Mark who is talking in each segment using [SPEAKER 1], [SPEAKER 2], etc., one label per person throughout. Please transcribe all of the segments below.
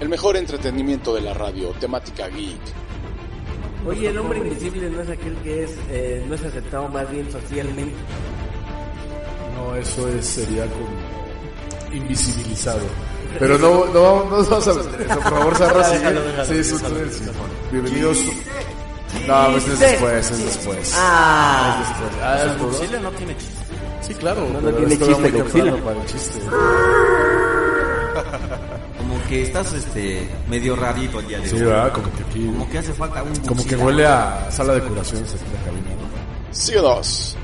[SPEAKER 1] El mejor entretenimiento de la radio, temática geek.
[SPEAKER 2] Oye, el hombre invisible no es aquel que es eh, no es aceptado más bien socialmente.
[SPEAKER 3] No, eso es, sería como invisibilizado. Pero no, no, no nos vas a meter eso, por favor, Zarra, sigue. Sí, es un sí. Bienvenidos. No, pues es después, es después.
[SPEAKER 2] Ah,
[SPEAKER 3] Es después. Ah, es duro.
[SPEAKER 4] Godzilla no tiene chiste.
[SPEAKER 3] Sí, claro.
[SPEAKER 2] No, no tiene chiste, Godzilla.
[SPEAKER 3] para el chiste.
[SPEAKER 4] Como que estás este medio rarito el día de
[SPEAKER 3] Sí,
[SPEAKER 4] hoy.
[SPEAKER 3] ¿verdad? Como que aquí...
[SPEAKER 4] Como que hace falta un
[SPEAKER 3] Como que huele a sala de curaciones aquí en la cabina, ¿no?
[SPEAKER 1] Síguenos.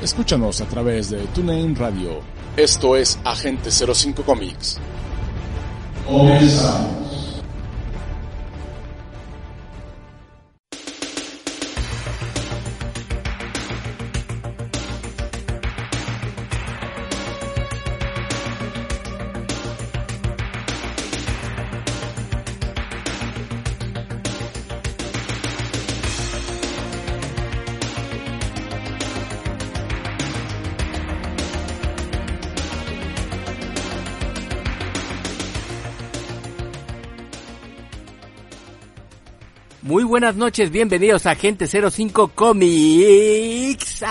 [SPEAKER 1] Escúchanos a través de TuneIn Radio. Esto es Agente 05 Comics.
[SPEAKER 2] Muy buenas noches, bienvenidos a Agente 05 Comics.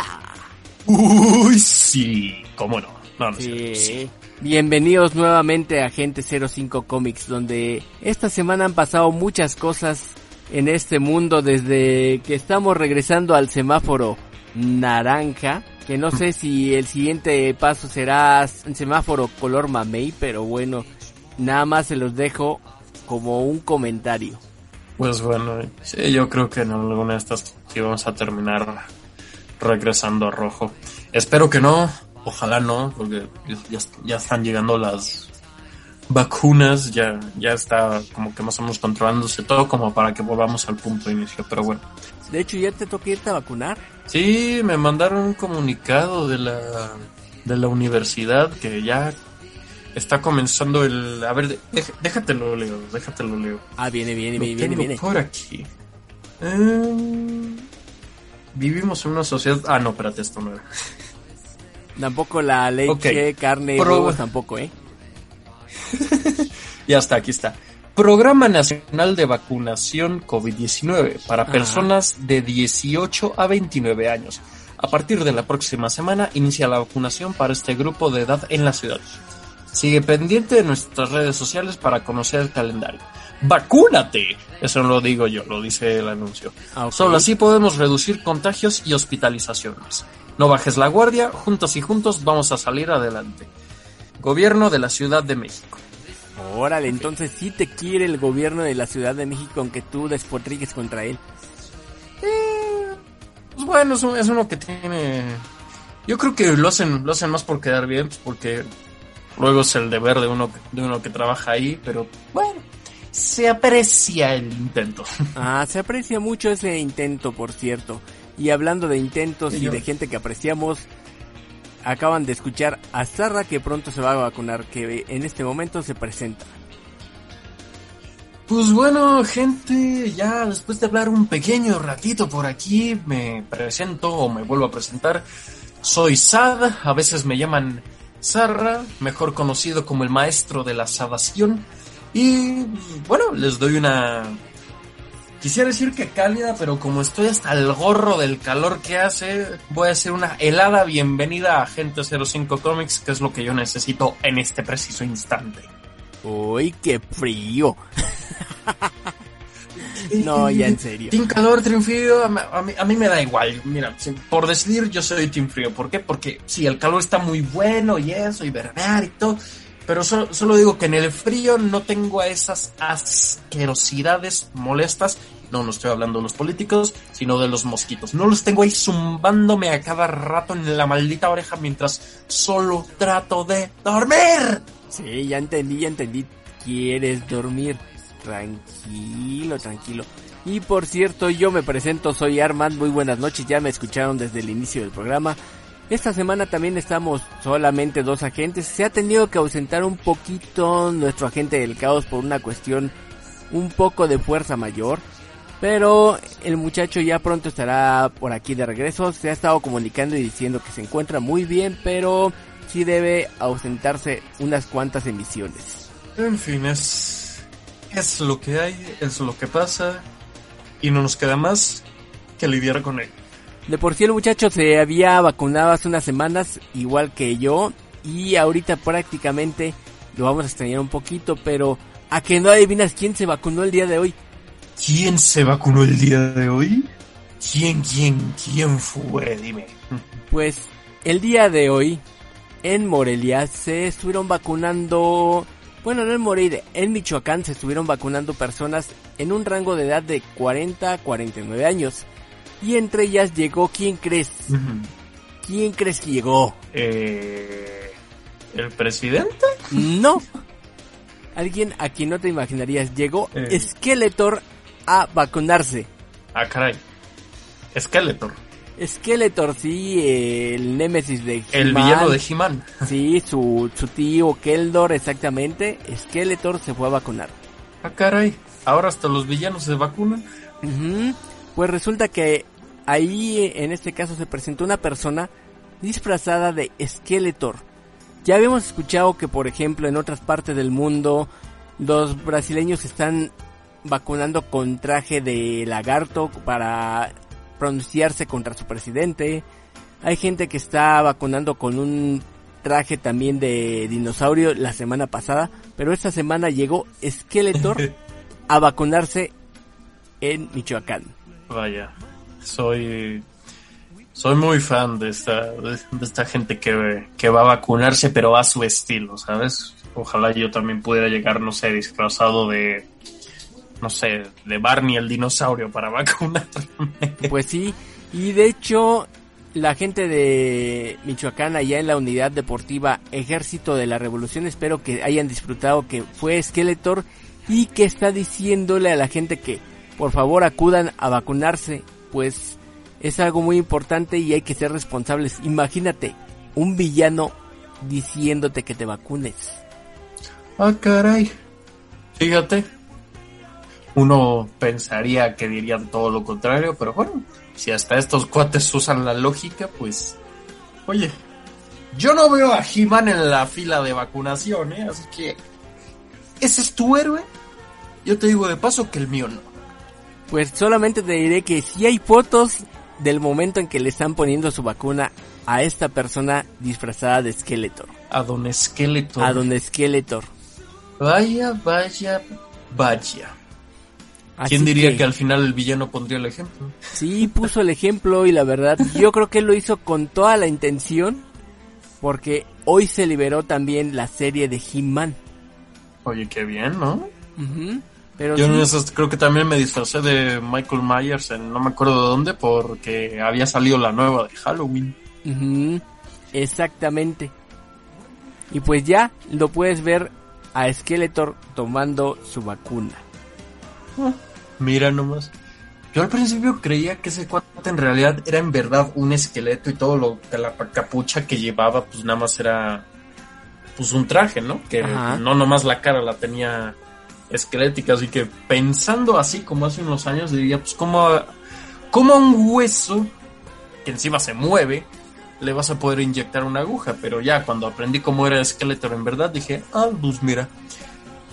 [SPEAKER 5] Uy, sí, cómo no. Cierto, sí.
[SPEAKER 2] sí. Bienvenidos nuevamente a Agente 05 Comics, donde esta semana han pasado muchas cosas en este mundo desde que estamos regresando al semáforo naranja, que no sé si el siguiente paso será un semáforo color mamey, pero bueno, nada más se los dejo como un comentario.
[SPEAKER 5] Pues bueno, sí, yo creo que en alguna de estas vamos a terminar regresando a rojo. Espero que no, ojalá no, porque ya, ya están llegando las vacunas, ya, ya está como que más o menos controlándose todo como para que volvamos al punto de inicio, pero bueno.
[SPEAKER 2] De hecho, ya te toca irte a vacunar.
[SPEAKER 5] Sí, me mandaron un comunicado de la, de la universidad que ya está comenzando el... A ver, déj- déjatelo leo, déjatelo leo.
[SPEAKER 2] Ah, viene, viene,
[SPEAKER 5] Lo
[SPEAKER 2] viene, viene,
[SPEAKER 5] tengo
[SPEAKER 2] viene.
[SPEAKER 5] por aquí. Eh, vivimos en una sociedad... Ah, no, espérate, esto no era.
[SPEAKER 2] Tampoco la leche,
[SPEAKER 5] Ok.
[SPEAKER 2] carne,
[SPEAKER 5] Pro-
[SPEAKER 2] huevos tampoco, ¿eh?
[SPEAKER 5] Ya está, aquí está. Programa Nacional de Vacunación COVID-19 para
[SPEAKER 2] Ajá.
[SPEAKER 5] personas de 18 a 29 años. A partir de la próxima semana inicia la vacunación para este grupo de edad en la ciudad. Sigue pendiente de nuestras redes sociales para conocer el calendario. ¡Vacúnate! Eso no lo digo yo, lo dice el anuncio.
[SPEAKER 2] Ah.
[SPEAKER 5] Solo así podemos reducir contagios y hospitalizaciones. No bajes la guardia, juntos y juntos vamos a salir adelante. Gobierno de la Ciudad de México.
[SPEAKER 2] Órale, entonces sí te quiere el gobierno de la Ciudad de México aunque tú despotriques contra él.
[SPEAKER 5] Pues bueno, es, un- es uno que tiene. Yo creo que lo hacen, lo hacen más por quedar bien, pues porque luego es el deber de uno, que- de uno que trabaja ahí, pero bueno, se aprecia el intento.
[SPEAKER 2] Ah, se aprecia mucho ese intento, por cierto. Y hablando de intentos
[SPEAKER 5] Sí,
[SPEAKER 2] y
[SPEAKER 5] yo-
[SPEAKER 2] de gente que apreciamos, acaban de escuchar a Zarra que pronto se va a vacunar, que en este momento se presenta.
[SPEAKER 5] Pues bueno, gente, ya después de hablar un pequeño ratito por aquí, me presento o me vuelvo a presentar. Soy Sad, a veces me llaman Sarra, mejor conocido como el maestro de la sadación. Y bueno, les doy una Quisiera decir que cálida, pero como estoy hasta el gorro del calor que hace, voy a hacer una helada bienvenida a Agente 05 Comics, que es lo que yo necesito en este preciso instante.
[SPEAKER 2] Uy, qué frío. no, ya en serio.
[SPEAKER 5] Team calor, team frío, a mí, a mí me da igual. Mira, por decidir yo soy team frío. ¿Por qué? Porque sí, el calor está muy bueno y eso, y verdear y todo. Pero solo, solo digo que en el frío no tengo a esas asquerosidades molestas. No, no estoy hablando de los políticos, sino de los mosquitos. No los tengo ahí zumbándome a cada rato en la maldita oreja mientras solo trato de dormir.
[SPEAKER 2] Sí, ya entendí, ya entendí. Quieres dormir. Tranquilo, tranquilo. Y por cierto, yo me presento, soy Armand. Muy buenas noches, ya me escucharon desde el inicio del programa. Esta semana también estamos solamente dos agentes. Se ha tenido que ausentar un poquito nuestro agente del caos por una cuestión un poco de fuerza mayor. Pero el muchacho ya pronto estará por aquí de regreso. Se ha estado comunicando y diciendo que se encuentra muy bien, pero sí debe ausentarse unas cuantas emisiones.
[SPEAKER 5] En fin, es, es lo que hay, es lo que pasa. Y no nos queda más que lidiar con él.
[SPEAKER 2] De por sí el muchacho se había vacunado hace unas semanas, igual que yo, y ahorita prácticamente lo vamos a extrañar un poquito, pero a que no adivinas quién se vacunó el día de hoy.
[SPEAKER 5] ¿Quién se vacunó el día de hoy? ¿Quién, quién, quién fue? Dime.
[SPEAKER 2] Pues el día de hoy, en Morelia, se estuvieron vacunando, bueno, no en Morelia, en Michoacán se estuvieron vacunando personas en un rango de edad de 40 a 49 años. Y entre ellas llegó, ¿quién crees? Uh -huh. ¿Quién crees que llegó?
[SPEAKER 5] Eh, ¿El presidente?
[SPEAKER 2] No. Alguien a quien no te imaginarías. Llegó eh. Skeletor a vacunarse.
[SPEAKER 5] Ah, caray. Skeletor.
[SPEAKER 2] Skeletor, sí, el némesis de
[SPEAKER 5] El villano de He-Man.
[SPEAKER 2] Sí, su, su tío Keldor, exactamente. Skeletor se fue a vacunar.
[SPEAKER 5] Ah, caray. Ahora hasta los villanos se vacunan.
[SPEAKER 2] Uh -huh. Pues resulta que ahí en este caso se presentó una persona disfrazada de Skeletor. Ya habíamos escuchado que por ejemplo en otras partes del mundo los brasileños están vacunando con traje de lagarto para pronunciarse contra su presidente. Hay gente que está vacunando con un traje también de dinosaurio la semana pasada, pero esta semana llegó Skeletor a vacunarse en Michoacán.
[SPEAKER 5] Vaya, soy soy muy fan de esta de, esta gente que, que va a vacunarse, pero a su estilo, ¿sabes? Ojalá yo también pudiera llegar, no sé, disfrazado de no sé, de Barney el dinosaurio para vacunarme.
[SPEAKER 2] Pues sí, y de hecho la gente de Michoacán allá en la unidad deportiva Ejército de la Revolución, espero que hayan disfrutado que fue Skeletor y que está diciéndole a la gente que por favor acudan a vacunarse, pues es algo muy importante y hay que ser responsables. Imagínate, un villano diciéndote que te vacunes.
[SPEAKER 5] Ah, caray. Fíjate. Uno pensaría que dirían todo lo contrario, pero bueno, si hasta estos cuates usan la lógica, pues... Oye, yo no veo a He-Man en la fila de vacunación, ¿eh? Así que... ¿Ese es tu héroe? Yo te digo de paso que el mío no.
[SPEAKER 2] Pues solamente te diré que si hay fotos del momento en que le están poniendo su vacuna a esta persona disfrazada de Skeletor.
[SPEAKER 5] A don Skeletor.
[SPEAKER 2] A don Skeletor.
[SPEAKER 5] Vaya, vaya, vaya. Así ¿Quién diría que... que... al final el villano pondría el ejemplo?
[SPEAKER 2] Sí, puso el ejemplo y la verdad, yo creo que lo hizo con toda la intención, porque hoy se liberó también la serie de He-Man.
[SPEAKER 5] Oye, qué bien, ¿no?
[SPEAKER 2] Uh -huh. Pero
[SPEAKER 5] Yo
[SPEAKER 2] sí,
[SPEAKER 5] en esas creo que también me disfracé de Michael Myers en no me acuerdo de dónde porque había salido la nueva de Halloween.
[SPEAKER 2] uh -huh, exactamente. Y pues ya lo puedes ver a Skeletor tomando su vacuna.
[SPEAKER 5] Ah, mira nomás. Yo al principio creía que ese cuate en realidad era en verdad un esqueleto y todo lo que la capucha que llevaba pues nada más era pues un traje, ¿no? Que
[SPEAKER 2] Ajá.
[SPEAKER 5] no nomás la cara la tenía esquelética, así que pensando así como hace unos años diría pues como como a un hueso que encima se mueve le vas a poder inyectar una aguja, pero ya cuando aprendí cómo era Skeletor en verdad dije, ah, pues mira,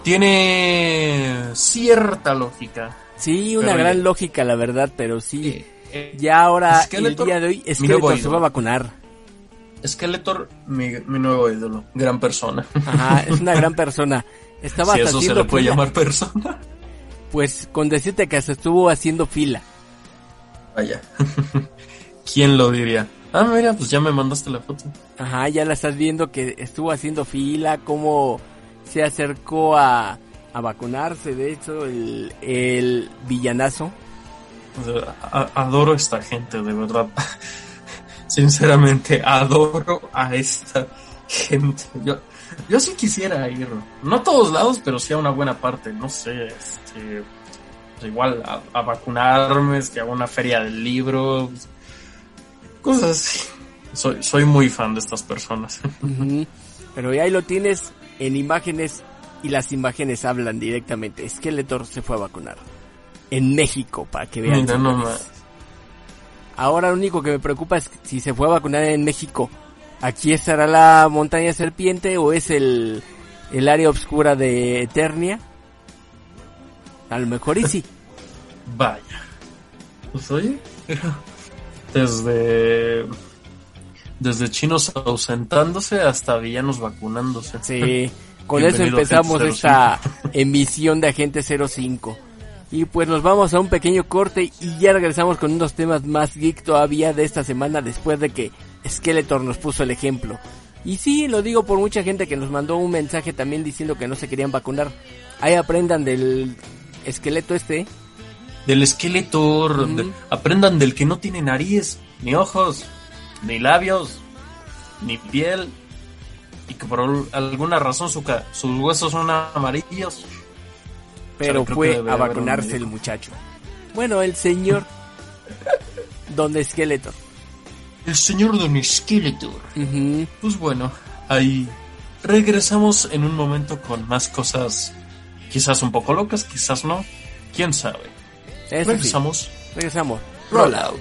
[SPEAKER 5] tiene cierta lógica.
[SPEAKER 2] Sí, una
[SPEAKER 5] Pero
[SPEAKER 2] gran
[SPEAKER 5] ya-
[SPEAKER 2] lógica, la verdad, pero sí.
[SPEAKER 5] Eh, eh,
[SPEAKER 2] Ya ahora,
[SPEAKER 5] Skeletor,
[SPEAKER 2] el día de hoy, Skeletor se va a vacunar.
[SPEAKER 5] Skeletor, mi, mi nuevo ídolo, gran persona.
[SPEAKER 2] Ajá, es una gran persona. Estaba
[SPEAKER 5] si eso se le puede
[SPEAKER 2] fila.
[SPEAKER 5] llamar persona.
[SPEAKER 2] Pues con decirte que se estuvo haciendo fila.
[SPEAKER 5] Vaya. ¿Quién lo diría? Ah, mira, pues ya me mandaste la foto.
[SPEAKER 2] Ajá, ya la estás viendo que estuvo haciendo fila, cómo se acercó a, a vacunarse, de hecho, el, el villanazo.
[SPEAKER 5] O sea, a- adoro esta gente, de verdad. Sinceramente, adoro a esta gente. Yo, yo sí quisiera ir, no a todos lados, pero sí a una buena parte. No sé, este, pues igual a, a vacunarme, es que a una feria del libro, cosas así. Soy, soy muy fan de estas personas.
[SPEAKER 2] Pero ya ahí lo tienes en imágenes y las imágenes hablan directamente. Skeletor se fue a vacunar. En México, para que vean.
[SPEAKER 5] Mira, no
[SPEAKER 2] Ahora lo único que me preocupa es si se fue a vacunar en México. ¿Aquí estará la montaña serpiente o es el, el área oscura de Eternia? A lo mejor y sí.
[SPEAKER 5] Vaya. Pues oye, desde desde chinos ausentándose hasta villanos vacunándose.
[SPEAKER 2] Sí, con eso empezamos esta emisión de Agente 05. Y pues nos vamos a un pequeño corte y ya regresamos con unos temas más geek todavía de esta semana después de que Skeletor nos puso el ejemplo. Y sí, lo digo por mucha gente que nos mandó un mensaje también diciendo que no se querían vacunar. Ahí aprendan del esqueleto este.
[SPEAKER 5] Del esqueleto,
[SPEAKER 2] Ujú.
[SPEAKER 5] de- aprendan del que no tiene nariz, ni ojos, ni labios, ni piel, y que por al- alguna razón su ca- sus huesos son amarillos.
[SPEAKER 2] Pero
[SPEAKER 5] creo que
[SPEAKER 2] fue a vacunarse el muchacho. Bueno, el señor Don Skeletor.
[SPEAKER 5] El señor Don.
[SPEAKER 2] Ujú.
[SPEAKER 5] Pues bueno, ahí regresamos en un momento con más cosas, quizás un poco locas, quizás no, quién sabe.
[SPEAKER 2] Eso sí.
[SPEAKER 5] Regresamos.
[SPEAKER 2] Regresamos.
[SPEAKER 5] Rollout.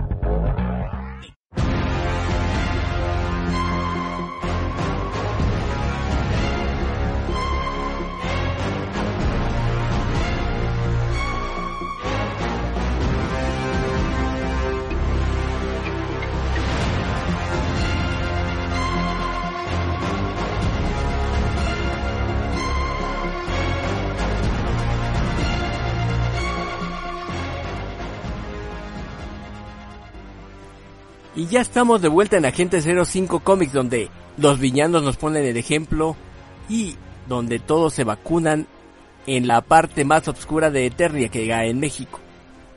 [SPEAKER 2] Ya estamos de vuelta en Agente 05 Comics donde los villanos nos ponen el ejemplo y donde todos se vacunan en la parte más oscura de Eternia que hay en México.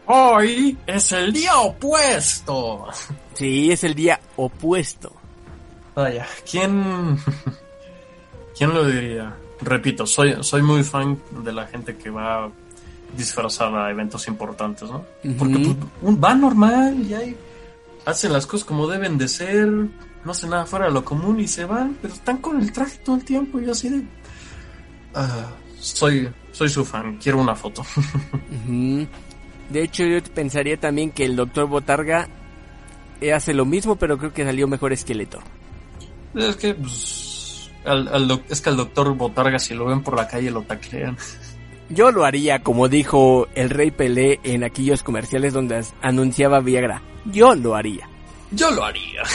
[SPEAKER 5] Hoy es el día opuesto.
[SPEAKER 2] Sí, es el día opuesto.
[SPEAKER 5] Vaya, ¿quién, quién lo diría? Repito, soy, soy muy fan de la gente que va disfrazada a eventos importantes, ¿no? Porque
[SPEAKER 2] Ujú.
[SPEAKER 5] pues, un- va normal y ahí hacen las cosas como deben de ser, no hacen nada fuera de lo común y se van, pero están con el traje todo el tiempo y yo así de... Ah, soy, soy su fan, quiero una foto.
[SPEAKER 2] De hecho, yo pensaría también que el Doctor Botarga eh, hace lo mismo, pero creo que salió mejor Skeletor.
[SPEAKER 5] es que, pues, al- es que al doctor Botarga si lo ven por la calle lo taclean.
[SPEAKER 2] Yo lo haría como dijo el Rey Pelé en aquellos comerciales donde anunciaba Viagra. Yo lo haría.
[SPEAKER 5] Yo lo haría.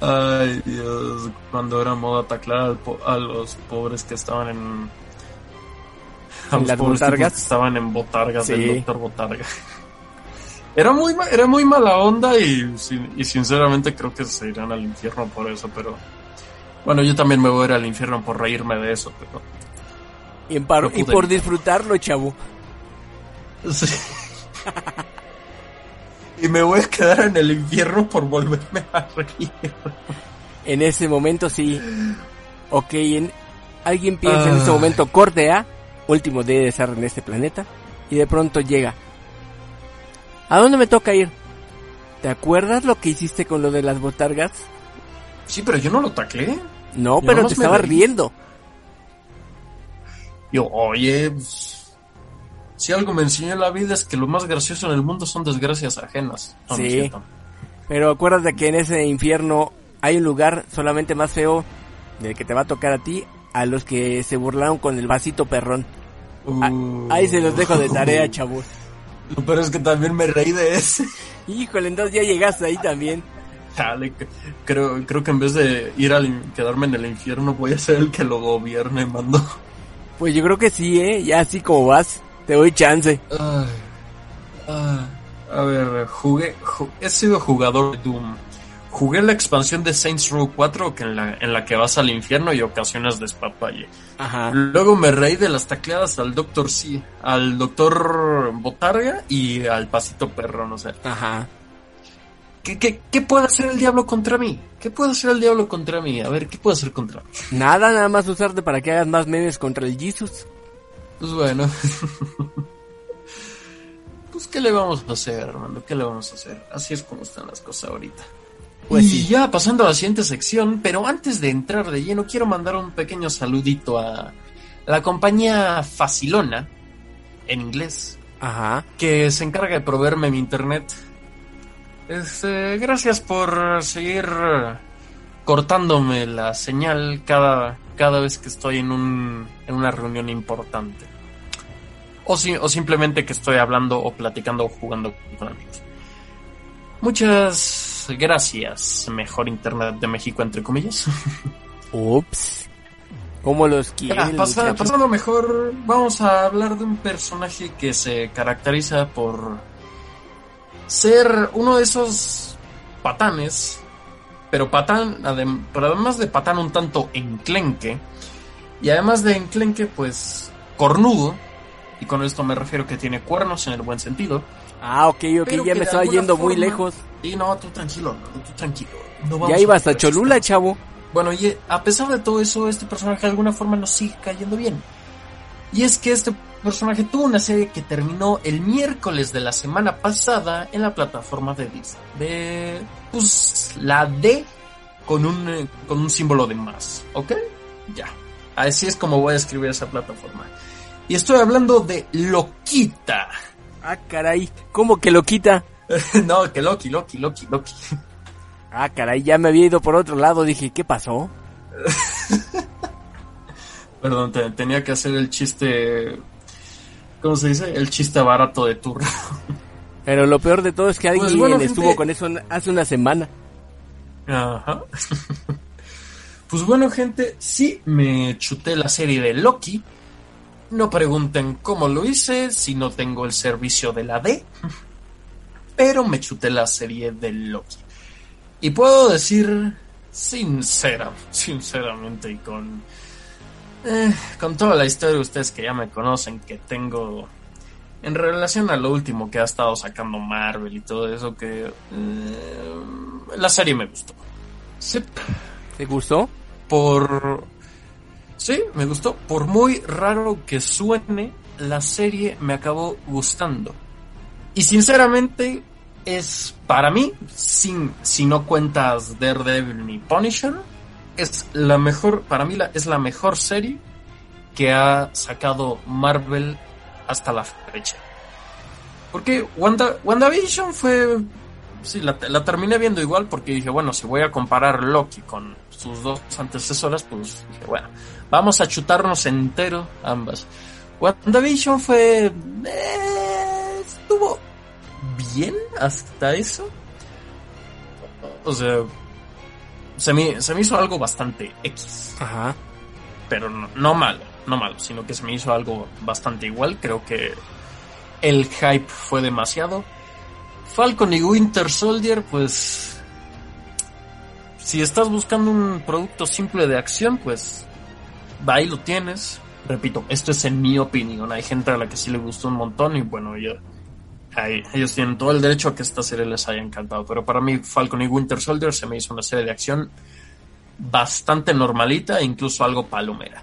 [SPEAKER 5] Ay, Dios. Cuando era moda taclar al po- a los pobres que estaban en. A
[SPEAKER 2] ¿En
[SPEAKER 5] los
[SPEAKER 2] las
[SPEAKER 5] pobres
[SPEAKER 2] botargas?
[SPEAKER 5] que estaban en botargas
[SPEAKER 2] Sí.
[SPEAKER 5] del doctor Botarga. Era muy, era muy mala onda y, y sinceramente creo que se irán al infierno por eso, pero. Bueno, yo también me voy a ir al infierno por reírme de eso, pero.
[SPEAKER 2] Y, en par-
[SPEAKER 5] No
[SPEAKER 2] y
[SPEAKER 5] pude
[SPEAKER 2] por disfrutarlo, chavo.
[SPEAKER 5] Sí. y me voy a quedar en el infierno por volverme a reír.
[SPEAKER 2] En ese momento sí. Ok, en- alguien piensa en ese momento, corte A, último día de estar en este planeta, y de pronto llega. ¿A dónde me toca ir? ¿Te acuerdas lo que hiciste con lo de las botargas?
[SPEAKER 5] Sí, pero yo no lo taclé.
[SPEAKER 2] No,
[SPEAKER 5] Yo
[SPEAKER 2] pero te estaba
[SPEAKER 5] reí.
[SPEAKER 2] riendo.
[SPEAKER 5] Yo, oye, si algo me enseñó la vida es que lo más gracioso en el mundo son desgracias ajenas. No,
[SPEAKER 2] Sí.
[SPEAKER 5] cierto.
[SPEAKER 2] Pero acuérdate que en ese infierno hay un lugar solamente más feo del que te va a tocar a ti, a los que se burlaron con el vasito perrón.
[SPEAKER 5] Uh.
[SPEAKER 2] ahí se los dejo de tarea, chavos.
[SPEAKER 5] Pero es que también me reí de ese.
[SPEAKER 2] Híjole, entonces ya llegaste ahí también.
[SPEAKER 5] Chale, creo, creo que en vez de ir al quedarme en el infierno voy a ser el que lo gobierne, mando.
[SPEAKER 2] Pues yo creo que sí, ¿eh? Ya así como vas, te doy chance.
[SPEAKER 5] Ay, ay. a ver, jugué, ju- he sido jugador de Doom. Jugué la expansión de Saints Row 4 que en, la, en la que vas al infierno y ocasionas despapalle.
[SPEAKER 2] Ajá.
[SPEAKER 5] Luego me reí de las tacleadas al Doctor C, al Doctor Botarga y al Pasito Perro, no sé.
[SPEAKER 2] Ajá.
[SPEAKER 5] ¿Qué, qué, ¿Qué puede hacer el diablo contra mí? ¿Qué puede hacer el diablo contra mí? A ver, ¿qué puede hacer contra mí?
[SPEAKER 2] Nada, nada más usarte para que hagas más memes contra el Jesus.
[SPEAKER 5] Pues bueno. pues ¿qué le vamos a hacer, hermano? ¿Qué le vamos a hacer? Así es como están las cosas ahorita.
[SPEAKER 2] Pues
[SPEAKER 5] y
[SPEAKER 2] sí.
[SPEAKER 5] ya pasando a la siguiente sección, pero antes de entrar de lleno, quiero mandar un pequeño saludito a la compañía Facilona, en inglés,
[SPEAKER 2] Ajá.
[SPEAKER 5] que se encarga de proveerme mi internet. Este, gracias por seguir cortándome la señal cada, cada vez que estoy en, un, en una reunión importante. O, si- o simplemente que estoy hablando o platicando o jugando con amigos. Muchas gracias, mejor internet de México, entre comillas.
[SPEAKER 2] Ups. ¿Cómo los quiere
[SPEAKER 5] Ya,
[SPEAKER 2] el
[SPEAKER 5] pasa-
[SPEAKER 2] muchacho?
[SPEAKER 5] pasando mejor, vamos a hablar de un personaje que se caracteriza por ser uno de esos patanes, pero patán, además de patán un tanto enclenque, y además de enclenque, pues cornudo, y con esto me refiero que tiene cuernos en el buen sentido.
[SPEAKER 2] Ah, ok, ok, ya me estaba yendo muy lejos.
[SPEAKER 5] Y no, tú tranquilo, tú tranquilo. no
[SPEAKER 2] Ya
[SPEAKER 5] vamos
[SPEAKER 2] iba
[SPEAKER 5] a
[SPEAKER 2] hasta
[SPEAKER 5] meter
[SPEAKER 2] Cholula, chavo.
[SPEAKER 5] Bueno, y a pesar de todo eso, este personaje de alguna forma nos sigue cayendo bien. Y es que este personaje tuvo una serie que terminó el miércoles de la semana pasada en la plataforma de Disney. De, pues, la D con un, eh, con un símbolo de más, ¿ok? Ya. Así es como voy a escribir esa plataforma. Y estoy hablando de Loquita.
[SPEAKER 2] Ah, caray. ¿Cómo que lo quita?
[SPEAKER 5] no, que Loki, Loki, Loki, Loki.
[SPEAKER 2] Ah, caray, ya me había ido por otro lado. Dije, ¿qué pasó?
[SPEAKER 5] Perdón, te- tenía que hacer el chiste. ¿Cómo se dice? El chiste barato de turno.
[SPEAKER 2] Pero lo peor de todo es que alguien
[SPEAKER 5] Pues bueno, gente.
[SPEAKER 2] estuvo con eso hace una semana.
[SPEAKER 5] Ajá. Pues bueno, gente, sí me chuté la serie de Loki. No pregunten cómo lo hice, si no tengo el servicio de la D. Pero me chuté la serie de Loki. Y puedo decir sincera, sinceramente y con eh, con toda la historia de ustedes que ya me conocen que tengo en relación a lo último que ha estado sacando Marvel y todo eso que eh, la serie me gustó. Sí,
[SPEAKER 2] ¿Te gustó?
[SPEAKER 5] por sí, me gustó. Por muy raro que suene, la serie me acabó gustando. Y sinceramente es para mí, sin si no cuentas Daredevil ni Punisher, es la mejor para mí la, es la mejor serie que ha sacado Marvel hasta la fecha. Porque Wanda, WandaVision fue Sí, la, la terminé viendo igual porque dije, bueno, si voy a comparar Loki con sus dos antecesoras, pues dije, bueno, vamos a chutarnos entero ambas. WandaVision fue... eh, estuvo bien hasta eso. O sea, se me, se me hizo algo bastante X,
[SPEAKER 2] Ajá.
[SPEAKER 5] pero no, no malo, no malo, sino que se me hizo algo bastante igual. Creo que el hype fue demasiado. Falcon y Winter Soldier, pues. Si estás buscando un producto simple de acción, pues. Ahí lo tienes. Repito, esto es en mi opinión. Hay gente a la que sí le gustó un montón y bueno, yo. Ellos tienen todo el derecho a que esta serie les haya encantado. Pero para mí, Falcon y Winter Soldier se me hizo una serie de acción bastante normalita e incluso algo palomera.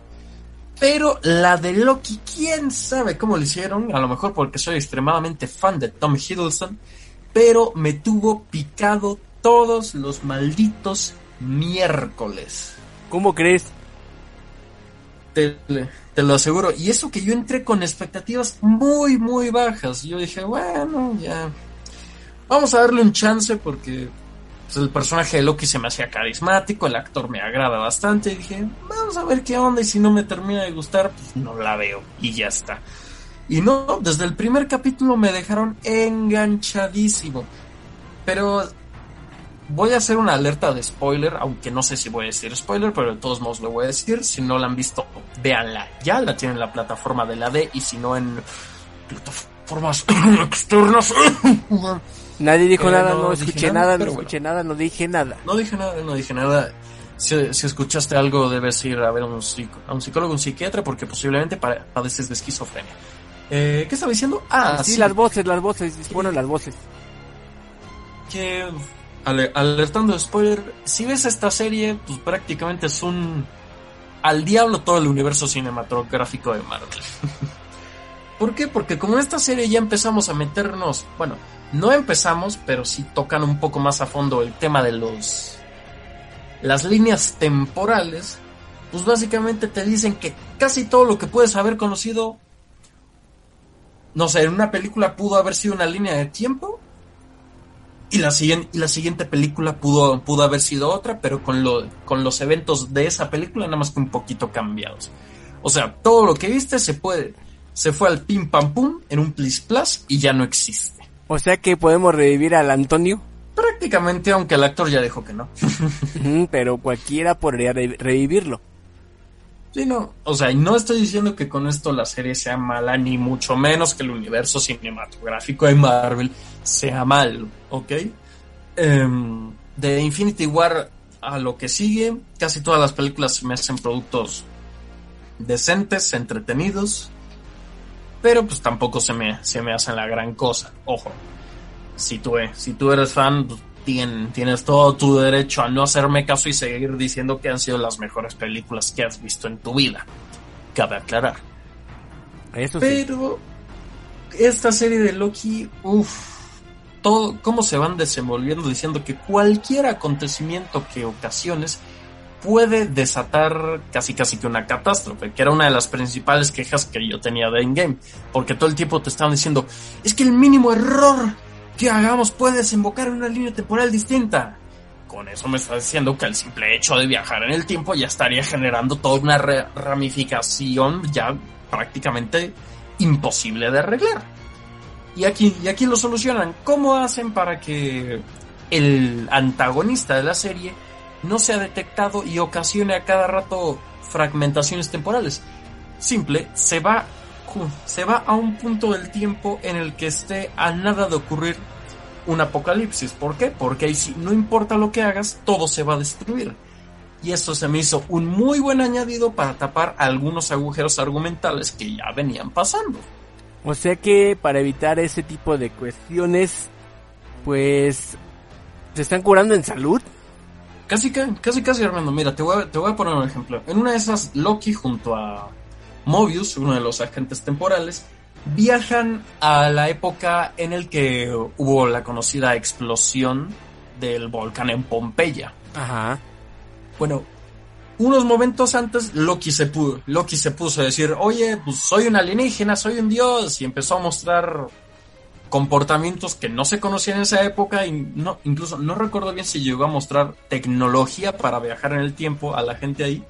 [SPEAKER 5] Pero la de Loki, quién sabe cómo lo hicieron. A lo mejor porque soy extremadamente fan de Tom Hiddleston. Pero me tuvo picado todos los malditos miércoles.
[SPEAKER 2] ¿Cómo crees?
[SPEAKER 5] Te, lo aseguro. Y eso que yo entré con expectativas muy, muy bajas. Yo dije, bueno, ya. Vamos a darle un chance porque pues, el personaje de Loki se me hacía carismático, el actor me agrada bastante. Y dije, vamos a ver qué onda. Y si no me termina de gustar, pues no la veo. Y ya está. Y no, desde el primer capítulo me dejaron enganchadísimo. Pero voy a hacer una alerta de spoiler, aunque no sé si voy a decir spoiler, pero de todos modos lo voy a decir. Si no la han visto, véanla. Ya la tienen en la plataforma de la D y si no en plataformas externas.
[SPEAKER 2] Nadie dijo
[SPEAKER 5] Eh,
[SPEAKER 2] nada,
[SPEAKER 5] no
[SPEAKER 2] escuché
[SPEAKER 5] nada,
[SPEAKER 2] nada, no escuché nada, no dije nada.
[SPEAKER 5] No dije nada, no dije nada. Si, si escuchaste algo, debes ir a ver a un, psico- a un psicólogo, un psiquiatra, porque posiblemente pa- padeces de esquizofrenia. Eh, ¿Qué estaba diciendo? Ah,
[SPEAKER 2] sí,
[SPEAKER 5] sí,
[SPEAKER 2] las voces, las voces, bueno, las voces.
[SPEAKER 5] que alertando spoiler, si ves esta serie, pues prácticamente es un al diablo todo el universo cinematográfico de Marvel. ¿Por qué? Porque como en esta serie ya empezamos a meternos, bueno, no empezamos, pero sí tocan un poco más a fondo el tema de los las líneas temporales, pues básicamente te dicen que casi todo lo que puedes haber conocido no sé, en una película pudo haber sido una línea de tiempo y la siguiente, y la siguiente película pudo, pudo haber sido otra, pero con, lo, con los eventos de esa película nada más que un poquito cambiados. O sea, todo lo que viste se puede, se fue al pim pam pum en un plis plus y ya no existe.
[SPEAKER 2] O sea que podemos revivir al Antonio,
[SPEAKER 5] Prácticamente, aunque el actor ya dijo que no.
[SPEAKER 2] Pero cualquiera podría re- revivirlo.
[SPEAKER 5] Sí, no. O sea, no estoy diciendo que con esto la serie sea mala, ni mucho menos que el universo cinematográfico de Marvel sea malo, ¿ok? Em, de Infinity War a lo que sigue, casi todas las películas me hacen productos decentes, entretenidos, pero pues tampoco se me, se me hacen la gran cosa. Ojo, si tú, e- si tú eres fan, pues, tien- tienes todo tu derecho a no hacerme caso y seguir diciendo que han sido las mejores películas que has visto en tu vida. Cabe aclarar.
[SPEAKER 2] Eso sí.
[SPEAKER 5] Pero esta serie de Loki, uff, todo cómo se van desenvolviendo diciendo que cualquier acontecimiento que ocasiones puede desatar casi casi que una catástrofe, que era una de las principales quejas que yo tenía de Endgame, porque todo el tiempo te estaban diciendo, es que el mínimo error que hagamos puede desembocar en una línea temporal distinta. Con eso me está diciendo que el simple hecho de viajar en el tiempo ya estaría generando toda una ramificación ya prácticamente imposible de arreglar. Y aquí, y aquí lo solucionan. ¿Cómo hacen para que el antagonista de la serie no sea detectado y ocasione a cada rato fragmentaciones temporales? Simple, se va, se va a un punto del tiempo en el que esté a nada de ocurrir un apocalipsis. ¿Por qué? Porque ahí sí, no importa lo que hagas, todo se va a destruir. Y eso se me hizo un muy buen añadido para tapar algunos agujeros argumentales que ya venían pasando.
[SPEAKER 2] O sea que para evitar ese tipo de cuestiones, pues se están curando en salud.
[SPEAKER 5] Casi, casi, casi, Armando. Mira, te voy, a, te voy a poner un ejemplo. En una de esas, Loki junto a Mobius, uno de los agentes temporales, viajan a la época en el que hubo la conocida explosión del volcán en Pompeya.
[SPEAKER 2] Ajá.
[SPEAKER 5] Bueno, unos momentos antes Loki se, pu- Loki se puso a decir, oye, pues soy un alienígena, soy un dios, y empezó a mostrar comportamientos que no se conocían en esa época y no, incluso no recuerdo bien si llegó a mostrar tecnología para viajar en el tiempo a la gente ahí,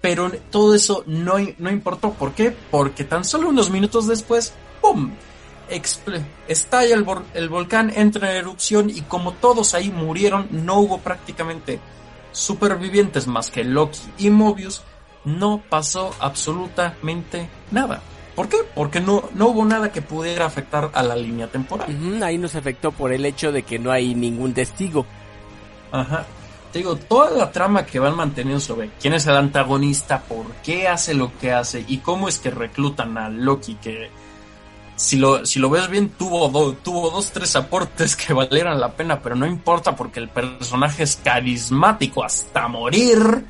[SPEAKER 5] pero todo eso no, no importó. ¿Por qué? Porque tan solo unos minutos después, ¡pum! Estalla el, el volcán, entra en erupción y como todos ahí murieron, no hubo prácticamente supervivientes más que Loki y Mobius, no pasó absolutamente nada. ¿Por qué? Porque no, no hubo nada que pudiera afectar a la línea temporal.
[SPEAKER 2] Ahí nos afectó por el hecho de que no hay ningún testigo.
[SPEAKER 5] Ajá. Te digo, toda la trama que van manteniendo sobre quién es el antagonista, por qué hace lo que hace y cómo es que reclutan a Loki, que si lo, si lo ves bien tuvo, tuvo dos, tres aportes que valieran la pena, pero no importa porque el personaje es carismático hasta morir.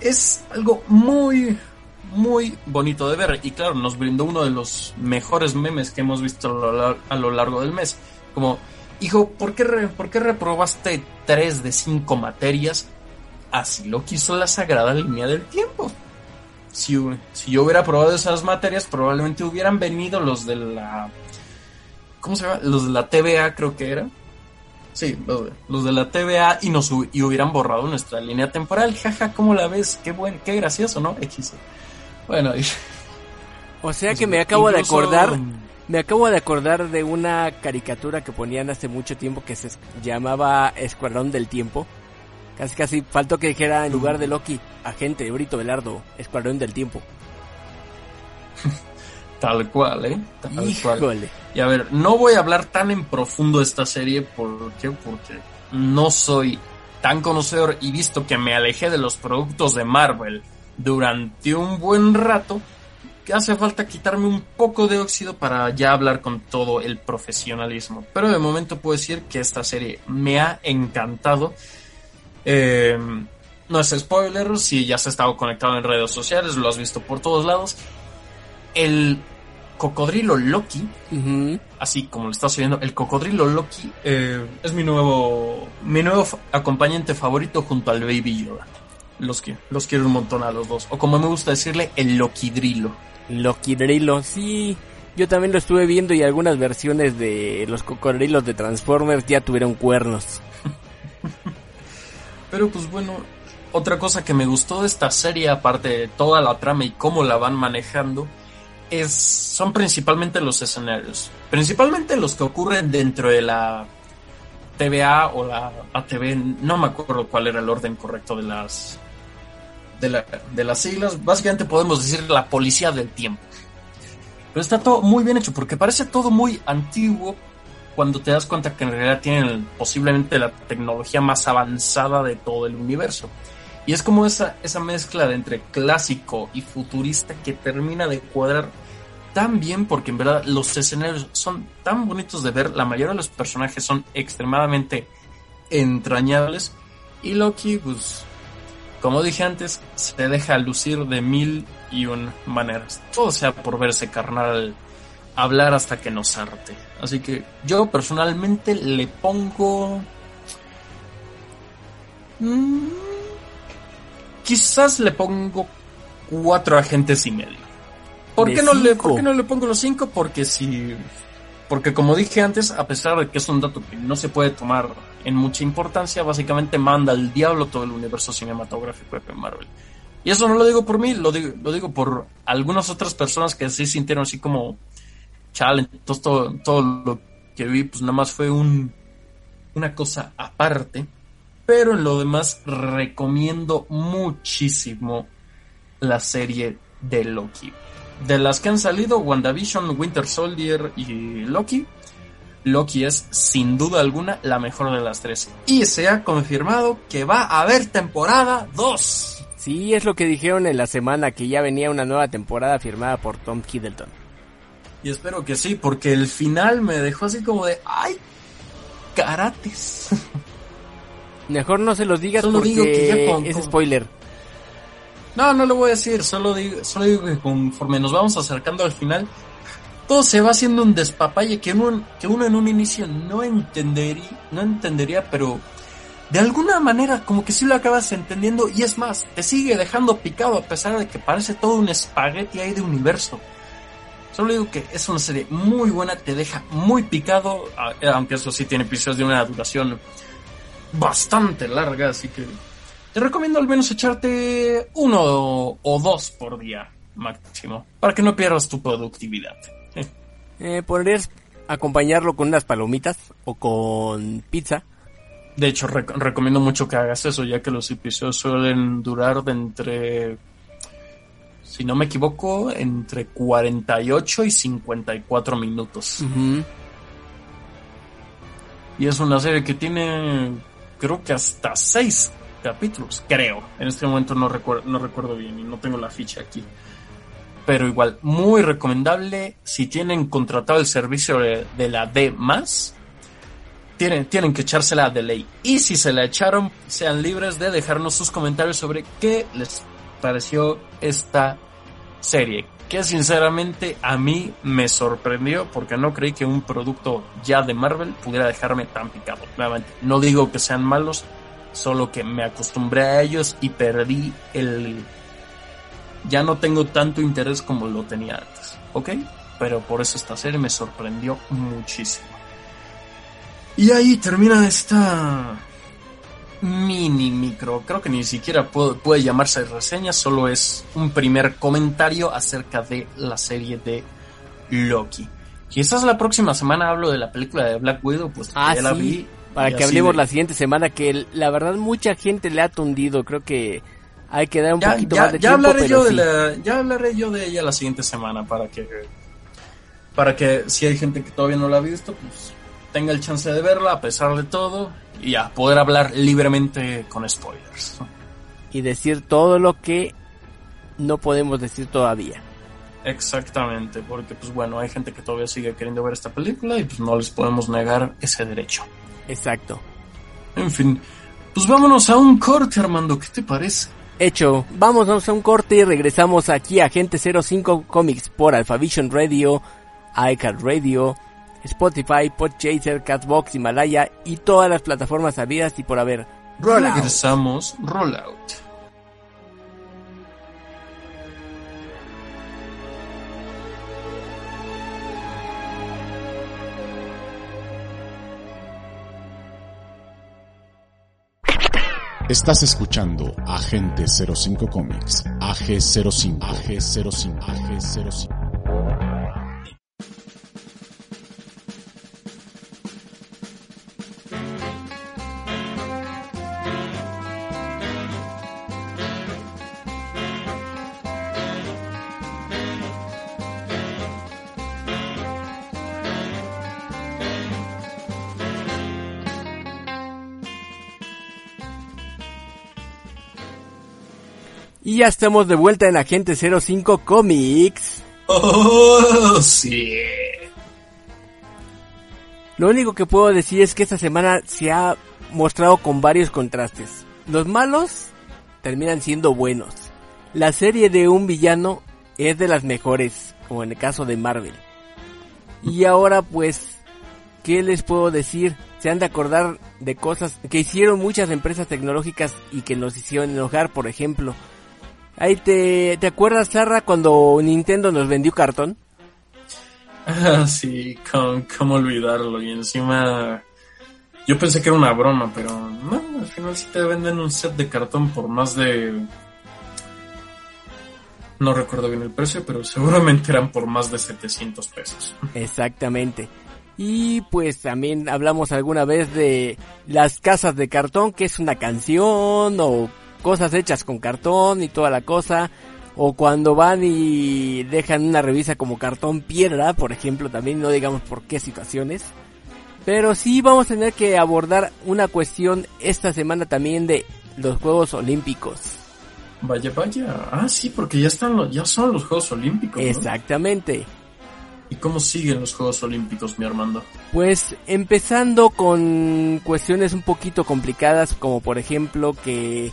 [SPEAKER 5] Es algo muy, muy bonito de ver. Y claro, nos brindó uno de los mejores memes que hemos visto a lo, lar- a lo largo del mes. Como, hijo, ¿por qué, re- ¿por qué reprobaste tres de cinco materias? Así lo quiso la sagrada línea del tiempo. Si, si yo hubiera probado esas materias, probablemente hubieran venido los de la... ¿Cómo se llama? Los de la TVA creo que era. Sí, los de la TVA y nos y hubieran borrado nuestra línea temporal. Jaja, ¿cómo la ves? Qué buen, qué gracioso, ¿no? X. Bueno, y...
[SPEAKER 2] O sea que me acabo de acordar, me acabo de acordar de una caricatura que ponían hace mucho tiempo que se llamaba Escuadrón del Tiempo. Casi casi faltó que dijera en lugar de Loki, agente Brito Velardo, Escuadrón del Tiempo.
[SPEAKER 5] Tal cual, ¿eh? Tal cual. Y a ver, no voy a hablar tan en profundo de esta serie, ¿por qué? Porque no soy tan conocedor y visto que me alejé de los productos de Marvel durante un buen rato, que hace falta quitarme un poco de óxido para ya hablar con todo el profesionalismo. Pero de momento puedo decir que esta serie me ha encantado. Eh, no es spoiler, si ya has estado conectado en redes sociales, lo has visto por todos lados. El cocodrilo Loki, así como lo estás oyendo, el cocodrilo Loki eh, es mi nuevo, mi nuevo acompañante favorito junto al Baby Yoda. Los, quiero, los quiero un montón a los dos. O como me gusta decirle, el Lokidrilo.
[SPEAKER 2] Lokidrilo, sí. Yo también lo estuve viendo y algunas versiones de los cocodrilos de Transformers ya tuvieron cuernos.
[SPEAKER 5] Pero pues bueno, otra cosa que me gustó de esta serie, aparte de toda la trama y cómo la van manejando, es, son principalmente los escenarios. Principalmente los que ocurren dentro de la TVA o la ATV, no me acuerdo cuál era el orden correcto de las de, la, de las siglas. Básicamente podemos decir la policía del tiempo. Pero está todo muy bien hecho porque parece todo muy antiguo cuando te das cuenta que en realidad tienen posiblemente la tecnología más avanzada de todo el universo. Y es como esa, esa mezcla de entre clásico y futurista que termina de cuadrar tan bien porque en verdad los escenarios son tan bonitos de ver, la mayoría de los personajes son extremadamente entrañables y Loki, pues, como dije antes, se deja lucir de mil y un maneras. Todo sea por verse carnal hablar hasta que nos arte. Así que yo personalmente le pongo... Mm, quizás le pongo cuatro agentes y medio. ¿Por qué, no le, ¿Por qué no le pongo los cinco? Porque si... Porque como dije antes, a pesar de que es un dato que no se puede tomar en mucha importancia, básicamente manda al diablo todo el universo cinematográfico de Marvel. Y eso no lo digo por mí, lo digo, lo digo por algunas otras personas que sí sintieron así como chale, entonces todo, todo lo que vi pues nada más fue un, una cosa aparte. Pero en lo demás recomiendo muchísimo la serie de Loki. De las que han salido, WandaVision, Winter Soldier y Loki, Loki es sin duda alguna la mejor de las tres. Y se ha confirmado que va a haber temporada 2.
[SPEAKER 2] Sí, es lo que dijeron en la semana, que ya venía una nueva temporada firmada por Tom Hiddleston.
[SPEAKER 5] Y espero que sí, porque el final me dejó así como de, ¡ay! Karates.
[SPEAKER 2] Mejor no se los digas porque es spoiler.
[SPEAKER 5] No, no lo voy a decir, solo digo, solo digo que conforme nos vamos acercando al final, todo se va haciendo un despapalle que uno, que uno en un inicio no entendería, no entendería, pero de alguna manera como que sí lo acabas entendiendo y es más, te sigue dejando picado a pesar de que parece todo un espagueti ahí de universo. Solo digo que es una serie muy buena, te deja muy picado, aunque eso sí tiene episodios de una duración bastante larga, así que te recomiendo al menos echarte uno o dos por día máximo, para que no pierdas tu productividad.
[SPEAKER 2] Eh, ¿Podrías acompañarlo con unas palomitas o con pizza?
[SPEAKER 5] De hecho, recomiendo mucho que hagas eso, ya que los episodios suelen durar de entre, si no me equivoco, entre 48 y 54 minutos. Y es una serie que tiene creo que hasta seis capítulos, creo. En este momento no recuerdo, no recuerdo bien y no tengo la ficha aquí. Pero igual, muy recomendable. Si tienen contratado el servicio de, la D tienen, tienen que echársela de ley. Y si se la echaron, sean libres de dejarnos sus comentarios sobre qué les pareció esta serie. Que sinceramente a mí me sorprendió porque no creí que un producto ya de Marvel pudiera dejarme tan picado. Nuevamente, no digo que sean malos, solo que me acostumbré a ellos y perdí el ya no tengo tanto interés como lo tenía antes, ¿ok? Pero por eso esta serie me sorprendió muchísimo. Y ahí termina esta mini micro, creo que ni siquiera puede, puede llamarse reseña, solo es un primer comentario acerca de la serie de Loki. Quizás la próxima semana hablo de la película de Black Widow, pues
[SPEAKER 2] Ah,
[SPEAKER 5] ya la
[SPEAKER 2] sí,
[SPEAKER 5] vi.
[SPEAKER 2] Para que hablemos
[SPEAKER 5] de-
[SPEAKER 2] la siguiente semana, que la verdad mucha gente le ha tundido. Creo que hay que dar un
[SPEAKER 5] ya,
[SPEAKER 2] poquito
[SPEAKER 5] ya-
[SPEAKER 2] más de
[SPEAKER 5] ya
[SPEAKER 2] tiempo,
[SPEAKER 5] hablaré
[SPEAKER 2] pero
[SPEAKER 5] yo de la, ya hablaré yo de ella la siguiente semana para que para que si hay gente que todavía no la ha visto pues tenga el chance de verla a pesar de todo y a poder hablar libremente con spoilers
[SPEAKER 2] Y decir todo lo que no podemos decir todavía.
[SPEAKER 5] exactamente porque pues bueno hay gente que todavía sigue queriendo ver esta película y pues no les podemos negar ese derecho
[SPEAKER 2] Exacto.
[SPEAKER 5] en fin pues vámonos a un corte Armando ¿qué te parece?
[SPEAKER 2] Hecho, vamos a un corte y regresamos aquí a Agente 05 Comics por Alphavision Radio, iCard Radio, Spotify, Podchaser, Catbox, Himalaya y todas las plataformas habidas y por haber. Rollout.
[SPEAKER 5] regresamos Rollout
[SPEAKER 1] Estás escuchando Agente 05 Comics, AG05, AG05, AG05.
[SPEAKER 2] Y ya estamos de vuelta en Agente 05 Comics.
[SPEAKER 5] oh sí
[SPEAKER 2] Lo único que puedo decir es que esta semana se ha mostrado con varios contrastes. Los malos terminan siendo buenos. La serie de un villano es de las mejores, como en el caso de Marvel. Y ahora pues, ¿qué les puedo decir? Se han de acordar de cosas que hicieron muchas empresas tecnológicas y que nos hicieron enojar, por ejemplo. Ahí te, ¿te acuerdas, Sarra, cuando Nintendo nos vendió cartón?
[SPEAKER 5] Ah, sí, cómo, cómo olvidarlo. Y encima, yo pensé que era una broma, pero no, al final sí te venden un set de cartón por más de... No recuerdo bien el precio, pero seguramente eran por más de 700 pesos.
[SPEAKER 2] Exactamente. Y pues también hablamos alguna vez de las casas de cartón, que es una canción o cosas hechas con cartón y toda la cosa. O cuando van y dejan una revista como cartón piedra, por ejemplo, también no digamos por qué situaciones. Pero sí vamos a tener que abordar una cuestión esta semana también de los Juegos Olímpicos.
[SPEAKER 5] Vaya, vaya. Ah, sí, porque ya están los, ya son los Juegos Olímpicos. ¿no?
[SPEAKER 2] Exactamente.
[SPEAKER 5] ¿Y cómo siguen los Juegos Olímpicos, mi Armando?
[SPEAKER 2] Pues empezando con cuestiones un poquito complicadas, como por ejemplo que